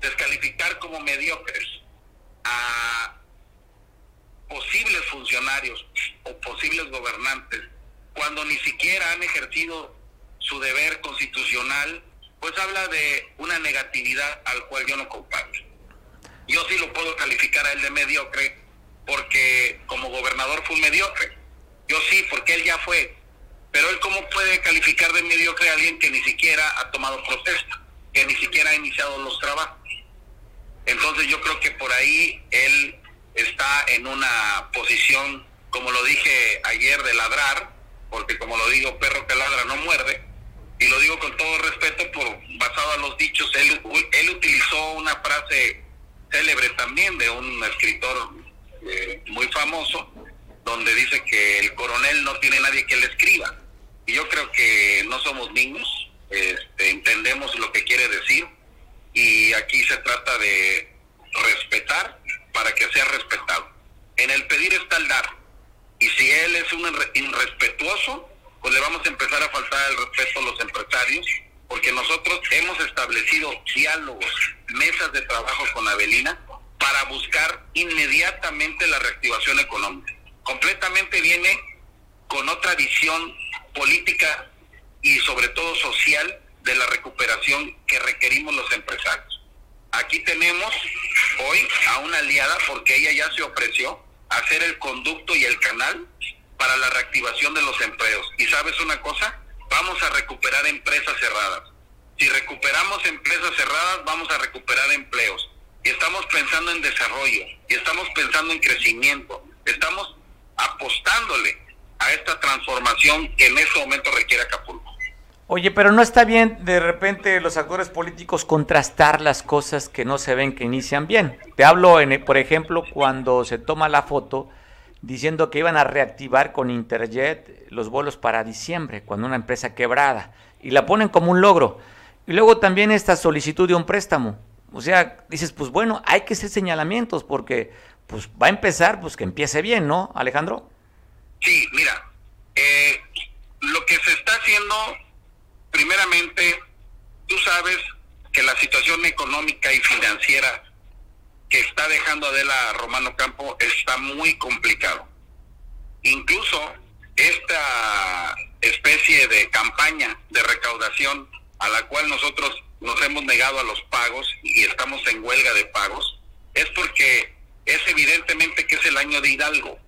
descalificar como mediocres a posibles funcionarios o posibles gobernantes, cuando ni siquiera han ejercido su deber constitucional, pues habla de una negatividad al cual yo no comparto. Yo sí lo puedo calificar a él de mediocre porque como gobernador fue un mediocre. Yo sí, porque él ya fue. Pero él cómo puede calificar de mediocre a alguien que ni siquiera ha tomado protesta, que ni siquiera ha iniciado los trabajos. Entonces yo creo que por ahí él está en una posición, como lo dije ayer, de ladrar, porque como lo digo, perro que ladra no muerde, y lo digo con todo respeto, por basado a los dichos, él, él utilizó una frase célebre también de un escritor eh, muy famoso, donde dice que el coronel no tiene nadie que le escriba. Y yo creo que no somos niños, este, entendemos lo que quiere decir, y aquí se trata de respetar para que sea respetado. En el pedir está el dar. Y si él es un irrespetuoso, pues le vamos a empezar a faltar el respeto a los empresarios, porque nosotros hemos establecido diálogos, mesas de trabajo con Avelina para buscar inmediatamente la reactivación económica. Completamente viene con otra visión política y sobre todo social de la recuperación que requerimos los empresarios. Aquí tenemos hoy a una aliada porque ella ya se ofreció a el conducto y el canal para la reactivación de los empleos. Y sabes una cosa, va vamos a recuperar empresas cerradas. Si recuperamos empresas cerradas, vamos a recuperar empleos. Y estamos pensando en desarrollo, y estamos pensando en crecimiento, estamos apostándole a esta transformación que en este momento requiere Acapulco. Oye, pero no está bien de repente los actores políticos contrastar las cosas que no se ven que inician bien. Te hablo, en, por ejemplo, cuando se toma la foto diciendo que iban a reactivar con Interjet los vuelos para diciembre, cuando una empresa quebrada, y la ponen como un logro. Y luego también esta solicitud de un préstamo. O sea, dices, pues bueno, hay que hacer señalamientos porque pues va a empezar, pues que empiece bien, ¿no, Alejandro? Sí, mira, eh, lo que se está haciendo, primeramente, tú sabes que la situación económica y financiera que está dejando Adela Romano Campo está muy complicado. Incluso esta especie de campaña de recaudación a la cual nosotros nos hemos negado a los pagos y estamos en huelga de pagos, es porque es evidentemente que es el año de Hidalgo.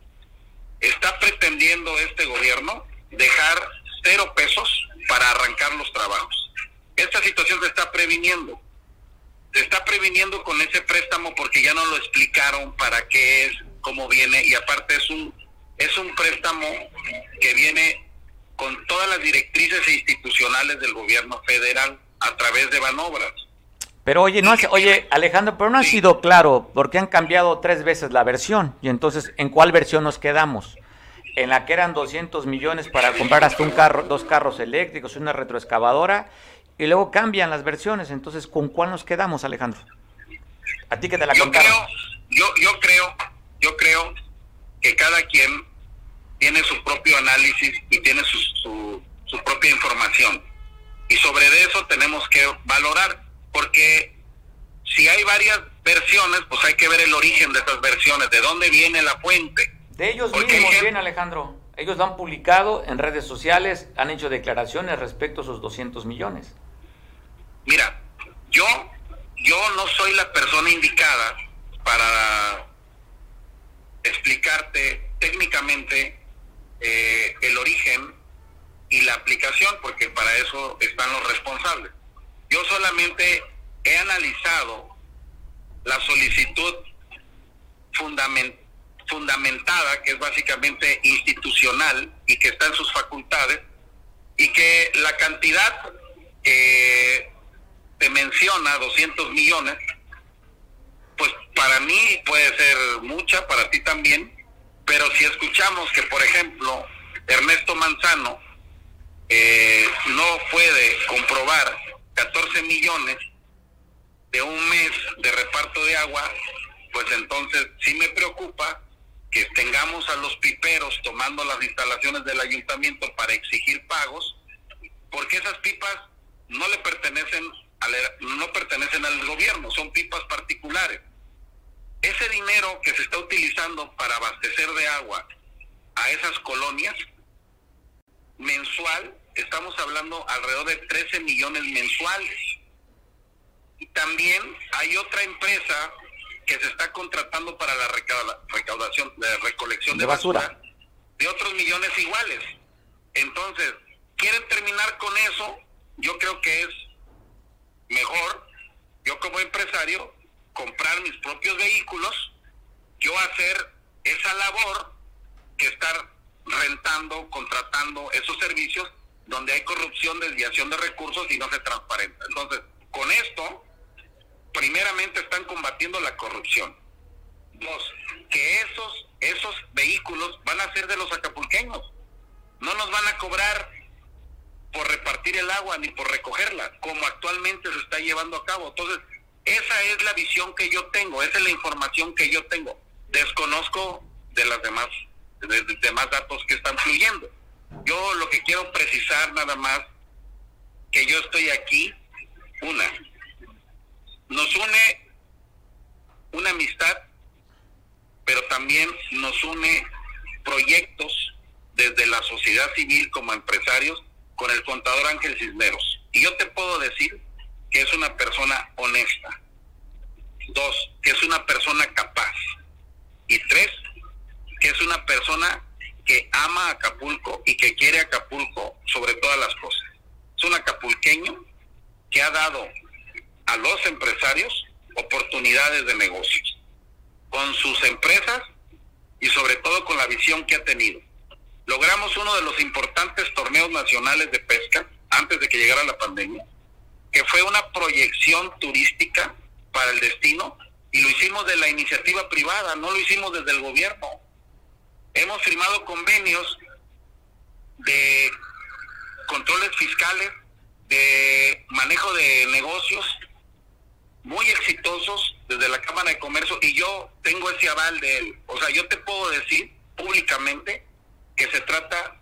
Está pretendiendo este gobierno dejar cero pesos para arrancar los trabajos. Esta situación se está previniendo se está previniendo con ese préstamo porque ya no lo explicaron para qué es, cómo viene y aparte es un es un préstamo que viene con todas las directrices institucionales del gobierno federal a través de Banobras. Pero oye, no oye Alejandro, pero no ha sido claro porque han cambiado tres veces la versión y entonces ¿en cuál versión nos quedamos? En la que eran 200 millones para comprar hasta un carro, dos carros eléctricos, una retroexcavadora y luego cambian las versiones. Entonces, ¿con cuál nos quedamos, Alejandro? A ti que te la yo creo, yo, yo creo, yo creo que cada quien tiene su propio análisis y tiene su, su, su propia información. Y sobre eso tenemos que valorar, porque si hay varias versiones, pues hay que ver el origen de esas versiones, de dónde viene la fuente. De ellos mismos bien, Alejandro. Ellos lo han publicado en redes sociales, han hecho declaraciones respecto a esos 200 millones. Mira, yo, yo no soy la persona indicada para explicarte técnicamente eh, el origen y la aplicación, porque para eso están los responsables. Yo solamente he analizado la solicitud fundamental fundamentada, que es básicamente institucional y que está en sus facultades, y que la cantidad que te menciona, 200 millones, pues para mí puede ser mucha, para ti también, pero si escuchamos que, por ejemplo, Ernesto Manzano eh, no puede comprobar 14 millones de un mes de reparto de agua, pues entonces sí me preocupa que tengamos a los piperos tomando las instalaciones del ayuntamiento para exigir pagos, porque esas pipas no le pertenecen al, no pertenecen al gobierno, son pipas particulares. Ese dinero que se está utilizando para abastecer de agua a esas colonias, mensual, estamos hablando alrededor de 13 millones mensuales. Y también hay otra empresa que se está contratando para la recaudación, de recolección de, basura. de otros millones iguales. Entonces, quieren terminar con eso, yo creo que es mejor, yo como empresario, comprar mis propios vehículos, yo hacer esa labor que estar rentando, contratando esos servicios donde hay corrupción, desviación de recursos y no se transparenta. Entonces, con esto, primeramente están combatiendo la corrupción. Dos, que esos, esos vehículos van a ser de los acapulqueños. No nos van a cobrar por repartir el agua ni por recogerla, como actualmente se está llevando a cabo. Entonces, esa es la visión que yo tengo, esa es la información que yo tengo. Desconozco de las demás, de, demás datos que están fluyendo. Yo lo que quiero precisar nada más, que yo estoy aquí, una, nos une una amistad, pero también nos une proyectos desde la sociedad civil como empresarios con el contador Ángel Cisneros. Y yo te puedo decir que es una persona honesta. Dos, que es una persona capaz. Y tres, que es una persona que ama Acapulco y que quiere Acapulco sobre todas las cosas. acapulqueño que ha dado a los empresarios oportunidades de negocios con sus empresas y sobre todo con la visión que ha tenido. Logramos uno de los importantes torneos nacionales de pesca antes de que llegara la pandemia, que fue una proyección turística para el destino y lo hicimos de la iniciativa privada, no lo hicimos desde el gobierno. Hemos firmado convenios de controles fiscales, de manejo de negocios muy exitosos desde la Cámara de Comercio y yo tengo ese aval de él. O sea, yo te puedo decir públicamente que se trata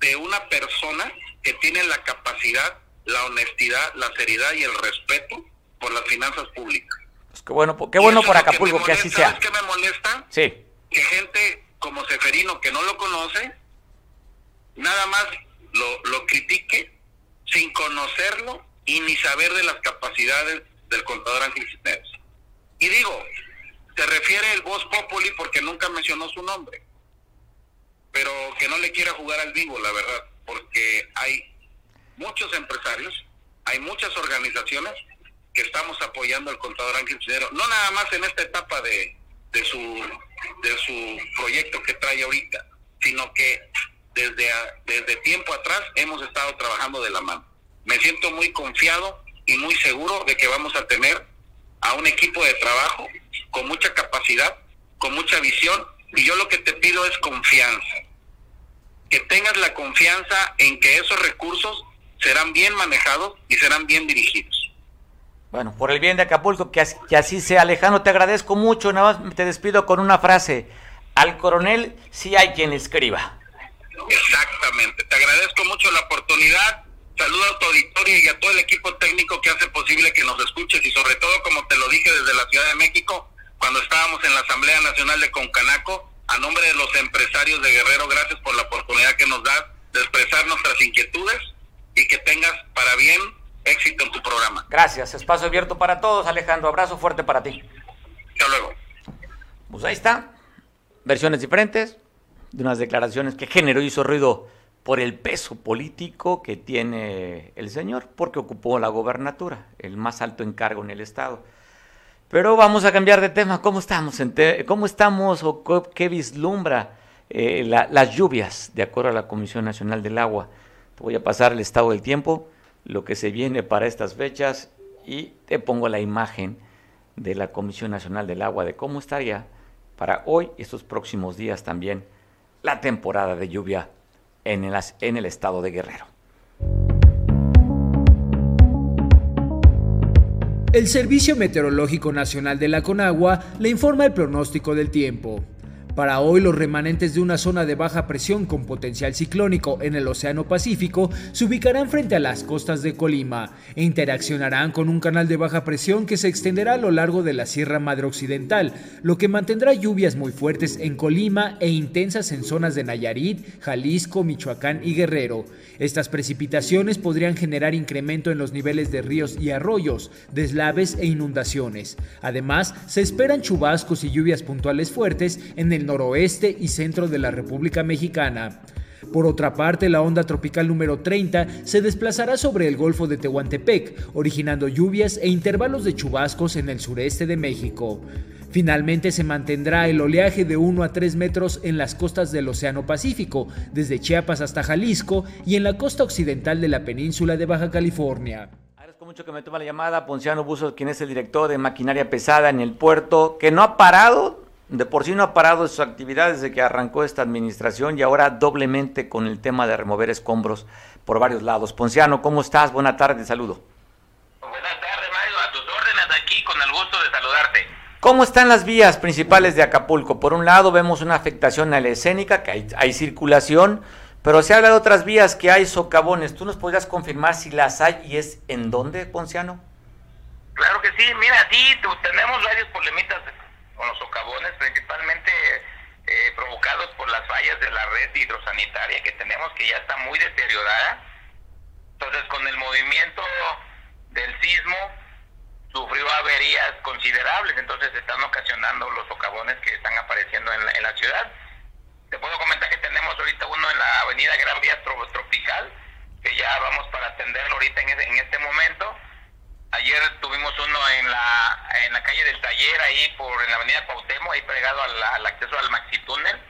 de una persona que tiene la capacidad, la honestidad, la seriedad y el respeto por las finanzas públicas. Pues qué bueno, qué bueno por Acapulco que, así sea. ¿Sabes qué me molesta? Sí. Que gente como Seferino que no lo conoce, nada más lo, lo critique sin conocerlo y ni saber de las capacidades del contador Ángel Cisneros. Y digo, se refiere el voz populi porque nunca mencionó su nombre, pero que no le quiera jugar al vivo, la verdad, porque hay muchos empresarios, hay muchas organizaciones que estamos apoyando al contador Ángel Cisneros, no nada más en esta etapa de, de su de su proyecto que trae ahorita, sino que desde, desde tiempo atrás hemos estado trabajando de la mano. Me siento muy confiado y muy seguro de que vamos a tener a un equipo de trabajo con mucha capacidad, con mucha visión, y yo lo que te pido es confianza. Que tengas la confianza en que esos recursos serán bien manejados y serán bien dirigidos. Bueno, por el bien de Acapulco, que así, que así sea. Alejandro, te agradezco mucho. Nada más te despido con una frase. Al coronel sí hay quien escriba. Exactamente. Te agradezco mucho la oportunidad. Saludo a tu auditorio y a todo el equipo técnico que hace posible que nos escuches y sobre todo, como te lo dije desde la Ciudad de México, cuando estábamos en la Asamblea Nacional de Concanaco, a nombre de los empresarios de Guerrero, gracias por la oportunidad que nos das de expresar nuestras inquietudes y que tengas para bien éxito en tu programa. Gracias, espacio abierto para todos, Alejandro. Abrazo fuerte para ti. Hasta luego. Pues ahí está, versiones diferentes de unas declaraciones que generó y hizo ruido por el peso político que tiene el señor, porque ocupó la gobernatura, el más alto encargo en el Estado. Pero vamos a cambiar de tema. ¿Cómo estamos? ¿Cómo estamos o qué vislumbra eh, las lluvias de acuerdo a la Comisión Nacional del Agua? Te voy a pasar el estado del tiempo lo que se viene para estas fechas y te pongo la imagen de la Comisión Nacional del Agua de cómo estaría para hoy y estos próximos días también la temporada de lluvia en el, estado de Guerrero. El Servicio Meteorológico Nacional de la Conagua le informa el pronóstico del tiempo. Para hoy, los remanentes de una zona de baja presión con potencial ciclónico en el Océano Pacífico se ubicarán frente a las costas de Colima e interaccionarán con un canal de baja presión que se extenderá a lo largo de la Sierra Madre Occidental, lo que mantendrá lluvias muy fuertes en Colima e intensas en zonas de Nayarit, Jalisco, Michoacán y Guerrero. Estas precipitaciones podrían generar incremento en los niveles de ríos y arroyos, deslaves e inundaciones. Además, se esperan chubascos y lluvias puntuales fuertes en el noroeste y centro de la República Mexicana. Por otra parte, la onda tropical número 30 se desplazará sobre el Golfo de Tehuantepec, originando lluvias e intervalos de chubascos en el sureste de México. Finalmente se mantendrá el oleaje de 1 a 3 metros en las costas del Océano Pacífico, desde Chiapas hasta Jalisco y en la costa occidental de la península de Baja California. Agradezco mucho que me toma la llamada Ponciano Buzo, quien es el director de maquinaria pesada en el puerto, que no ha parado de por sí no ha parado sus actividades desde que arrancó esta administración y ahora doblemente con el tema de remover escombros por varios lados. Ponciano, ¿cómo estás? Buenas tardes, saludo. Buenas tardes, Mario, a tus órdenes aquí, con el gusto de saludarte. ¿Cómo están las vías principales de Acapulco? Por un lado vemos una afectación a la escénica, que hay, hay circulación, pero se habla de otras vías que hay socavones. ¿Tú nos podrías confirmar si las hay y es en dónde, Ponciano? Claro que sí, mira, sí, tenemos varios problemitas con los socavones, principalmente eh, provocados por las fallas de la red hidrosanitaria que tenemos, que ya está muy deteriorada. Entonces, con el movimiento del sismo, sufrió averías considerables, entonces están ocasionando los socavones que están apareciendo en la, en la ciudad. Te puedo comentar que tenemos ahorita uno en la avenida Gran Vía Tropical, que ya vamos para atenderlo ahorita en, este momento. Ayer tuvimos uno en la, en la calle del taller, ahí por en la avenida Cuauhtémoc, ahí pegado al, acceso al Maxi Túnel,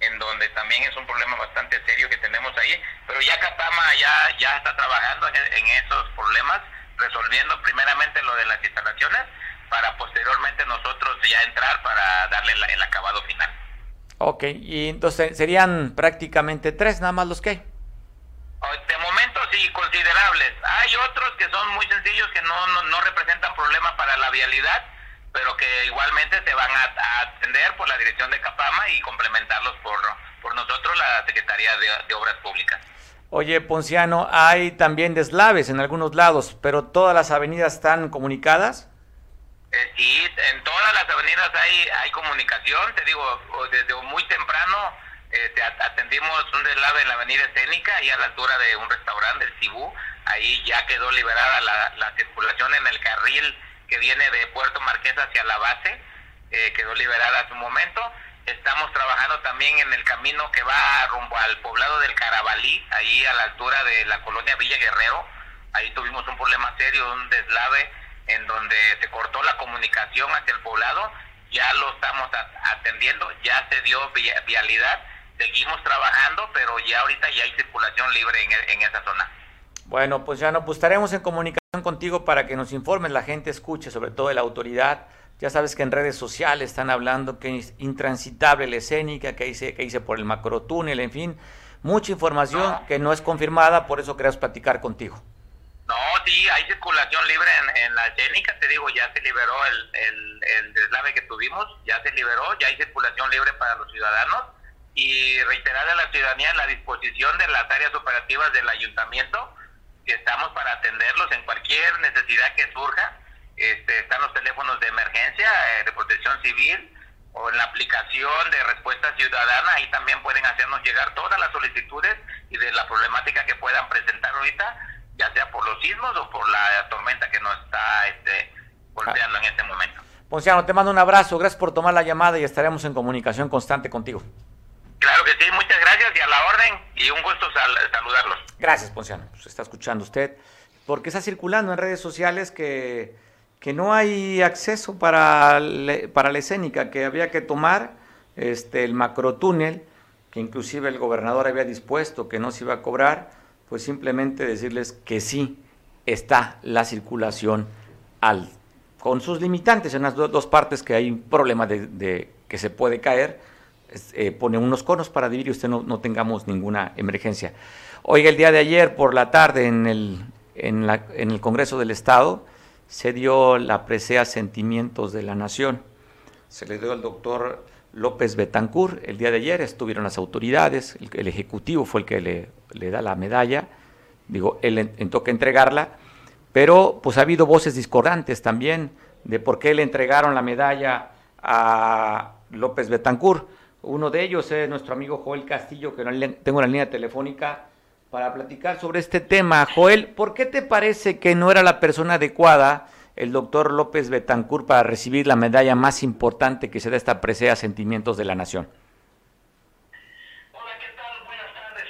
en donde también es un problema bastante serio que tenemos ahí. Pero ya Catama ya, ya está trabajando en, esos problemas, resolviendo primeramente lo de las instalaciones, para posteriormente nosotros ya entrar para darle el acabado final. Ok, y entonces serían prácticamente tres nada más los que. De momento sí, considerables. Hay otros que son muy sencillos que no, no, representan problema para la vialidad, pero que igualmente se van a, atender por la dirección de Capama y complementarlos por, por nosotros, la Secretaría de, Obras Públicas. Oye, Ponciano, hay también deslaves en algunos lados, pero todas las avenidas están comunicadas. Eh, sí, en todas las avenidas hay, hay comunicación, te digo, desde muy temprano este, atendimos un deslave en la avenida escénica y a la altura de un restaurante, el Cibú, ahí ya quedó liberada la, circulación en el carril que viene de Puerto Marqués hacia la base, eh, quedó liberada hace un momento. Estamos trabajando también en el camino que va rumbo al poblado del Carabalí, ahí a la altura de la colonia Villa Guerrero. Ahí tuvimos un problema serio, un deslave en donde se cortó la comunicación hacia el poblado. Ya lo estamos atendiendo, ya se dio vialidad seguimos trabajando, pero ya ahorita ya hay circulación libre en, esa zona. Bueno, pues ya no, pues estaremos en comunicación contigo para que nos informes, la gente escuche, sobre todo la autoridad. Ya sabes que en redes sociales están hablando que es intransitable la escénica, que hice, que hice por el macrotúnel, en fin, mucha información que no es confirmada, por eso queremos platicar contigo. No, sí, hay circulación libre en, la escénica, te digo, ya se liberó el, el, el deslave que tuvimos, ya se liberó, ya hay circulación libre para los ciudadanos y reiterar a la ciudadanía la disposición de las áreas operativas del ayuntamiento, que estamos para atenderlos en cualquier necesidad que surja. Este, están los teléfonos de emergencia, eh, de protección civil, o en la aplicación de respuesta ciudadana, ahí también pueden hacernos llegar todas las solicitudes y de la problemática que puedan presentar ahorita, ya sea por los sismos o por la tormenta que nos está este, golpeando en este momento. Ponciano, te mando un abrazo, gracias por tomar la llamada y estaremos en comunicación constante contigo. Claro que sí, muchas gracias y a la orden y un gusto saludarlos. Gracias, Ponciano. Pues está escuchando usted, porque está circulando en redes sociales que, que no hay acceso para, para la escénica, que había que tomar este, el macrotúnel, que inclusive el gobernador había dispuesto que no se iba a cobrar, pues simplemente decirles que sí está la circulación al, con sus limitantes en las dos partes que hay un problema de que se puede caer eh, pone unos conos para dividir y usted no, no, tengamos ninguna emergencia. Oiga, el día de ayer por la tarde en el, en, la, en el Congreso del Estado se dio la presea Sentimientos de la Nación. Se le dio al doctor López Betancourt el día de ayer, estuvieron las autoridades, el, Ejecutivo fue el que le, le, da la medalla, digo, él que entregarla, pero pues ha habido voces discordantes también de por qué le entregaron la medalla a López Betancourt. Uno de ellos es nuestro amigo Joel Castillo, que tengo la línea telefónica para platicar sobre este tema. Joel, ¿por qué te parece que no era la persona adecuada el doctor López Betancourt para recibir la medalla más importante que se da esta presea Sentimientos de la Nación? Hola, ¿qué tal? Buenas tardes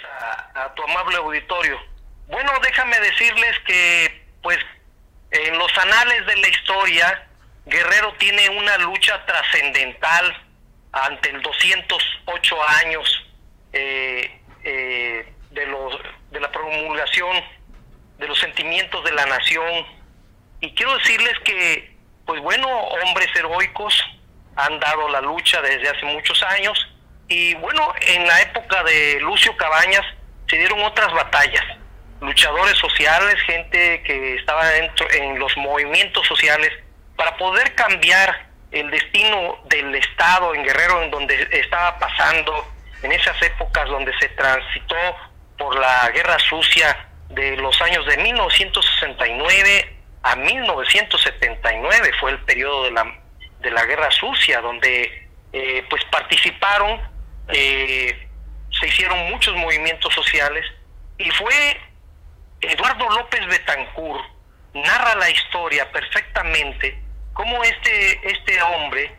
a tu amable auditorio. Bueno, déjame decirles que, pues, en los anales de la historia, Guerrero tiene una lucha trascendental ante el 208 años eh, eh, de, los, de la promulgación de los sentimientos de la nación. Y quiero decirles que, pues bueno, hombres heroicos han dado la lucha desde hace muchos años. Y bueno, en la época de Lucio Cabañas se dieron otras batallas. Luchadores sociales, gente que estaba dentro en los movimientos sociales, para poder cambiar el destino del Estado en Guerrero, en donde estaba pasando, en esas épocas donde se transitó por la guerra sucia de los años de 1969 a 1979, fue el periodo de la, de la guerra sucia, donde eh, pues participaron, eh, se hicieron muchos movimientos sociales, y fue Eduardo López Betancourt, narra la historia perfectamente, cómo este, este hombre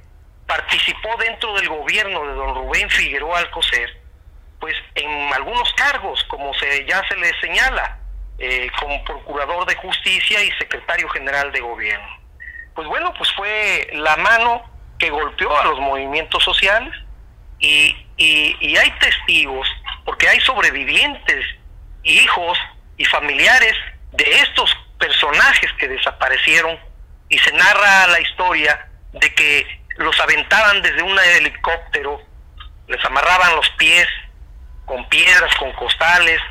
participó dentro del gobierno de don Rubén Figueroa Alcocer, pues en algunos cargos, como se, ya se le señala, eh, como procurador de justicia y secretario general de gobierno. Pues bueno, pues fue la mano que golpeó a los movimientos sociales y, y hay testigos, porque hay sobrevivientes, hijos y familiares de estos personajes que desaparecieron y se narra la historia de que los aventaban desde un helicóptero, les amarraban los pies con piedras, con costales,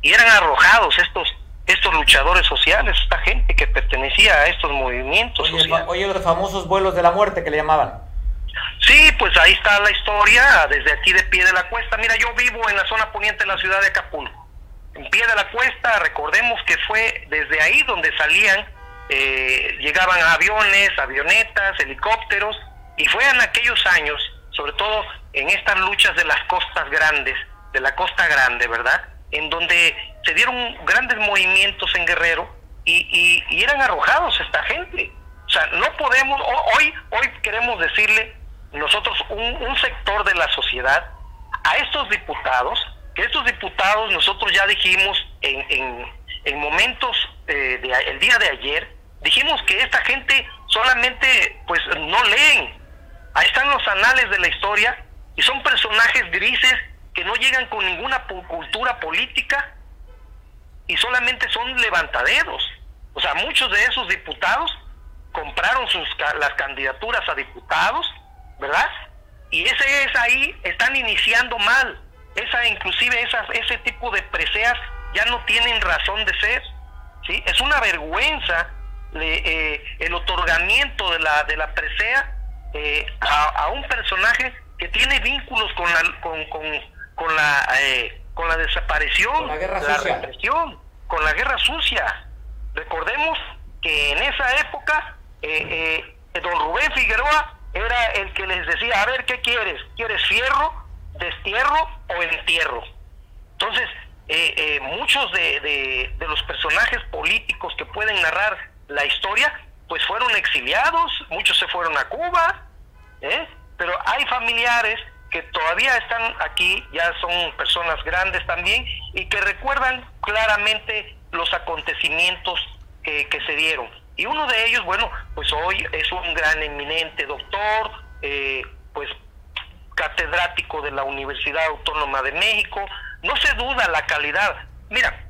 y eran arrojados estos estos luchadores sociales, esta gente que pertenecía a estos movimientos oye, sociales. Oye, los famosos vuelos de la muerte que le llamaban. Sí, pues ahí está la historia, desde aquí de pie de la cuesta. Mira, yo vivo en la zona poniente de la ciudad de Acapulco. En pie de la cuesta, recordemos que fue desde ahí donde salían, eh, llegaban aviones, avionetas, helicópteros, y fue en aquellos años, sobre todo en estas luchas de las costas grandes, de la costa grande, ¿verdad? En donde se dieron grandes movimientos en Guerrero y, eran arrojados esta gente. O sea, no podemos, hoy, hoy queremos decirle nosotros un, sector de la sociedad a estos diputados, que estos diputados nosotros ya dijimos en, en, momentos eh, de, día de ayer, dijimos que esta gente solamente pues no leen, Ahí están los anales de la historia y son personajes grises que no llegan con ninguna cultura política y solamente son levantaderos. O sea, muchos de esos diputados compraron sus las candidaturas a diputados, ¿verdad? Y ese es ahí están iniciando mal. Esa inclusive esas ese tipo de preseas ya no tienen razón de ser. ¿Sí? Es una vergüenza eh, el otorgamiento de la de la presea eh, a, un personaje que tiene vínculos con la, con, con, la, eh, con la desaparición, la, guerra la represión, con la guerra sucia. Recordemos que en esa época eh, don Rubén Figueroa era el que les decía, a ver, ¿qué quieres? ¿Quieres fierro, destierro o entierro? Entonces, muchos de, de, de los personajes políticos que pueden narrar la historia pues fueron exiliados, muchos se fueron a Cuba, ¿eh? pero hay familiares que todavía están aquí, ya son personas grandes también, y que recuerdan claramente los acontecimientos que, se dieron. Y uno de ellos, bueno, pues hoy es un gran eminente doctor, eh, pues catedrático de la Universidad Autónoma de México, no se duda la calidad. Mira,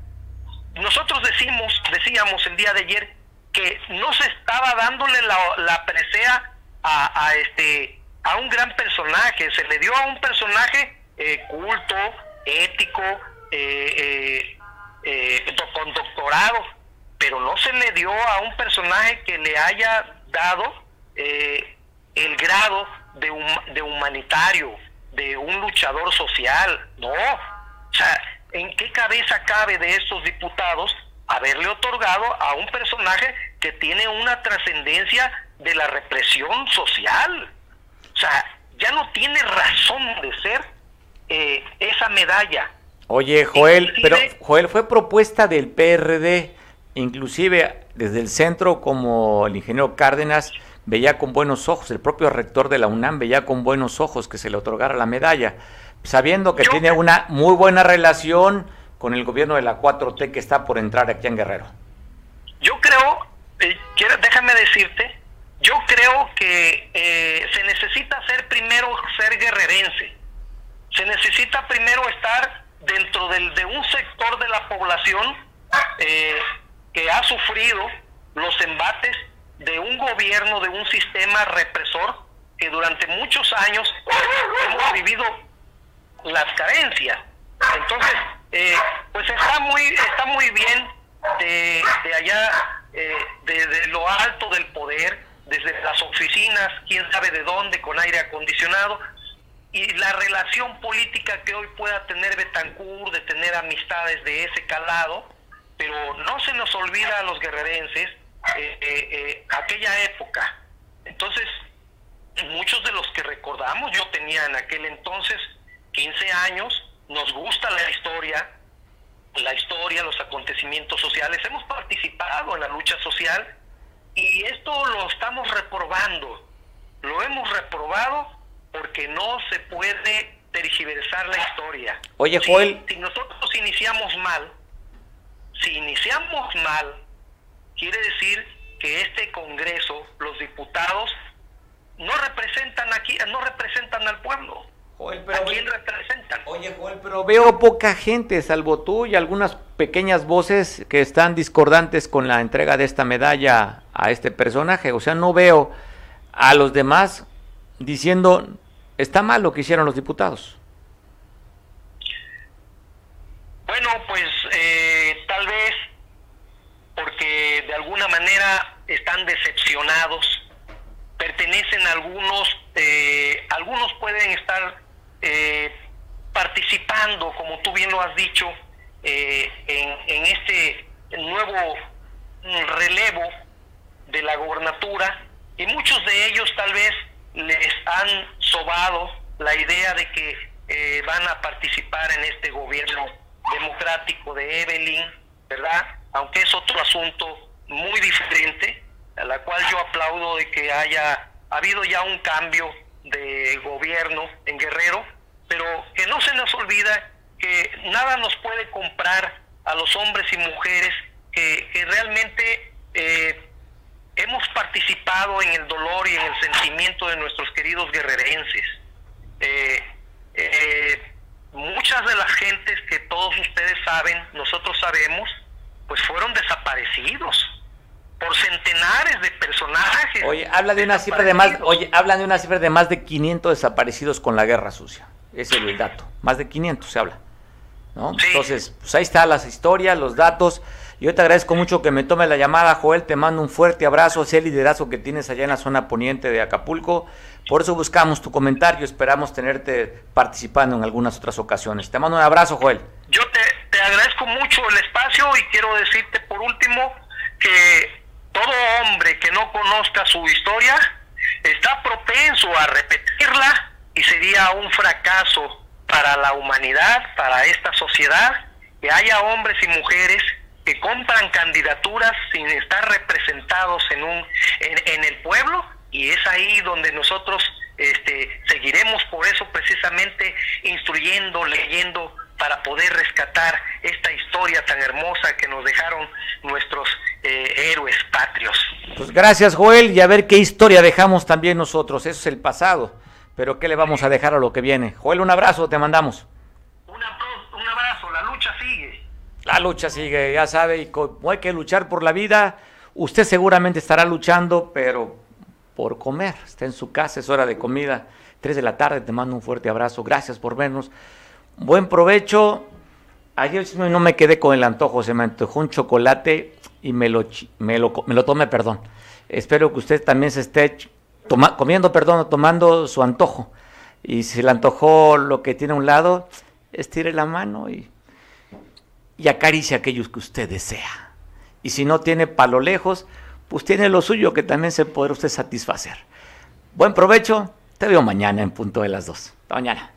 nosotros decimos, decíamos el día de ayer, que no se estaba dándole la, la presea a, este a un gran personaje, se le dio a un personaje eh, culto, ético, eh, eh, con doctorado, pero no se le dio a un personaje que le haya dado el grado de, de humanitario, de un luchador social, no. O sea, ¿en qué cabeza cabe de estos diputados haberle otorgado a un personaje que tiene una trascendencia de la represión social. O sea, ya no tiene razón de ser eh, esa medalla. Oye, Joel, pero Joel fue propuesta del PRD, inclusive desde el centro como el ingeniero Cárdenas veía con buenos ojos, el propio rector de la UNAM veía con buenos ojos que se le otorgara la medalla, sabiendo que tiene una muy buena relación con el gobierno de la 4T que está por entrar aquí en Guerrero? Yo creo, eh, déjame decirte, yo creo que eh, se necesita ser primero ser guerrerense. Se necesita primero estar dentro del, de un sector de la población eh, que ha sufrido los embates de un gobierno, de un sistema represor que durante muchos años hemos vivido las carencias. Entonces, eh, pues está muy, está muy bien de, de allá, eh, lo alto del poder, desde las oficinas, quién sabe de dónde, con aire acondicionado, y la relación política que hoy pueda tener Betancourt, de tener amistades de ese calado, pero no se nos olvida a los guerrerenses eh, eh, aquella época. Entonces, muchos de los que recordamos, yo tenía en aquel entonces 15 años, nos gusta la historia, la historia, los acontecimientos sociales, hemos participado en la lucha social y esto lo estamos reprobando. Lo hemos reprobado porque no se puede tergiversar la historia. Oye, Joel. Si, nosotros iniciamos mal, si negociamos mal, quiere decir que este Congreso, los diputados, no representan aquí, no representan al pueblo. Pero ¿A quién representan? Oye, Joel, pero veo poca gente, salvo tú y algunas pequeñas voces que están discordantes con la entrega de esta medalla a este personaje. O sea, no veo a los demás diciendo, está mal lo que hicieron los diputados. Bueno, pues eh, tal vez porque de alguna manera están decepcionados, pertenecen a algunos, eh, algunos pueden estar eh, participando, como tú bien lo has dicho, en, en este nuevo relevo de la gobernatura y muchos de ellos tal vez les han sobado la idea de que van a participar en este gobierno democrático de Evelyn, ¿verdad? Aunque es otro asunto muy diferente, a la cual yo aplaudo de que haya habido ya un cambio de gobierno en Guerrero, pero que no se nos olvida que nada nos puede comprar a los hombres y mujeres que, realmente eh, hemos participado en el dolor y en el sentimiento de nuestros queridos guerrerenses. Eh, eh, muchas de las gentes que todos ustedes saben, nosotros sabemos, pues fueron desaparecidos por centenares de personajes. Oye, habla de una cifra de más, oye, hablan de una cifra de más de 500 desaparecidos con la guerra sucia. Ese es el dato. Más de 500 se habla. ¿no? Entonces, pues ahí están las historias, los datos. Yo te agradezco mucho que me tome la llamada, Joel. Te mando un fuerte abrazo, ese liderazgo que tienes allá en la zona poniente de Acapulco. Por eso buscamos tu comentario, esperamos tenerte participando en algunas otras ocasiones. Te mando un abrazo, Joel. Yo te, te agradezco mucho el espacio y quiero decirte por último que todo hombre que no conozca su historia está propenso a repetirla y sería un fracaso para la humanidad, para esta sociedad, que haya hombres y mujeres que compran candidaturas sin estar representados en un en, el pueblo y es ahí donde nosotros este, seguiremos por eso precisamente instruyendo, leyendo para poder rescatar esta historia tan hermosa que nos dejaron nuestros eh, héroes patrios. Pues gracias Joel y a ver qué historia dejamos también nosotros, eso es el pasado, pero qué le vamos a dejar a lo que viene. Joel, un abrazo, te mandamos. un abrazo, la lucha sigue. La lucha sigue, ya sabe, y hay que luchar por la vida, usted seguramente estará luchando, pero por comer. Está en su casa, es hora de comida. Tres de la tarde, te mando un fuerte abrazo. Gracias por vernos. Buen provecho. Ayer no me quedé con el antojo, se me antojó un chocolate y me lo, me lo, me lo tomé, perdón. Espero que usted también se esté comiendo, perdón, tomando su antojo. Y si le antojó lo que tiene a un lado, estire la mano y y acaricia a aquellos que usted desea. Y si no tiene palo lejos, pues tiene lo suyo que también se podrá usted satisfacer. Buen provecho, te veo mañana en punto de las dos. Hasta mañana.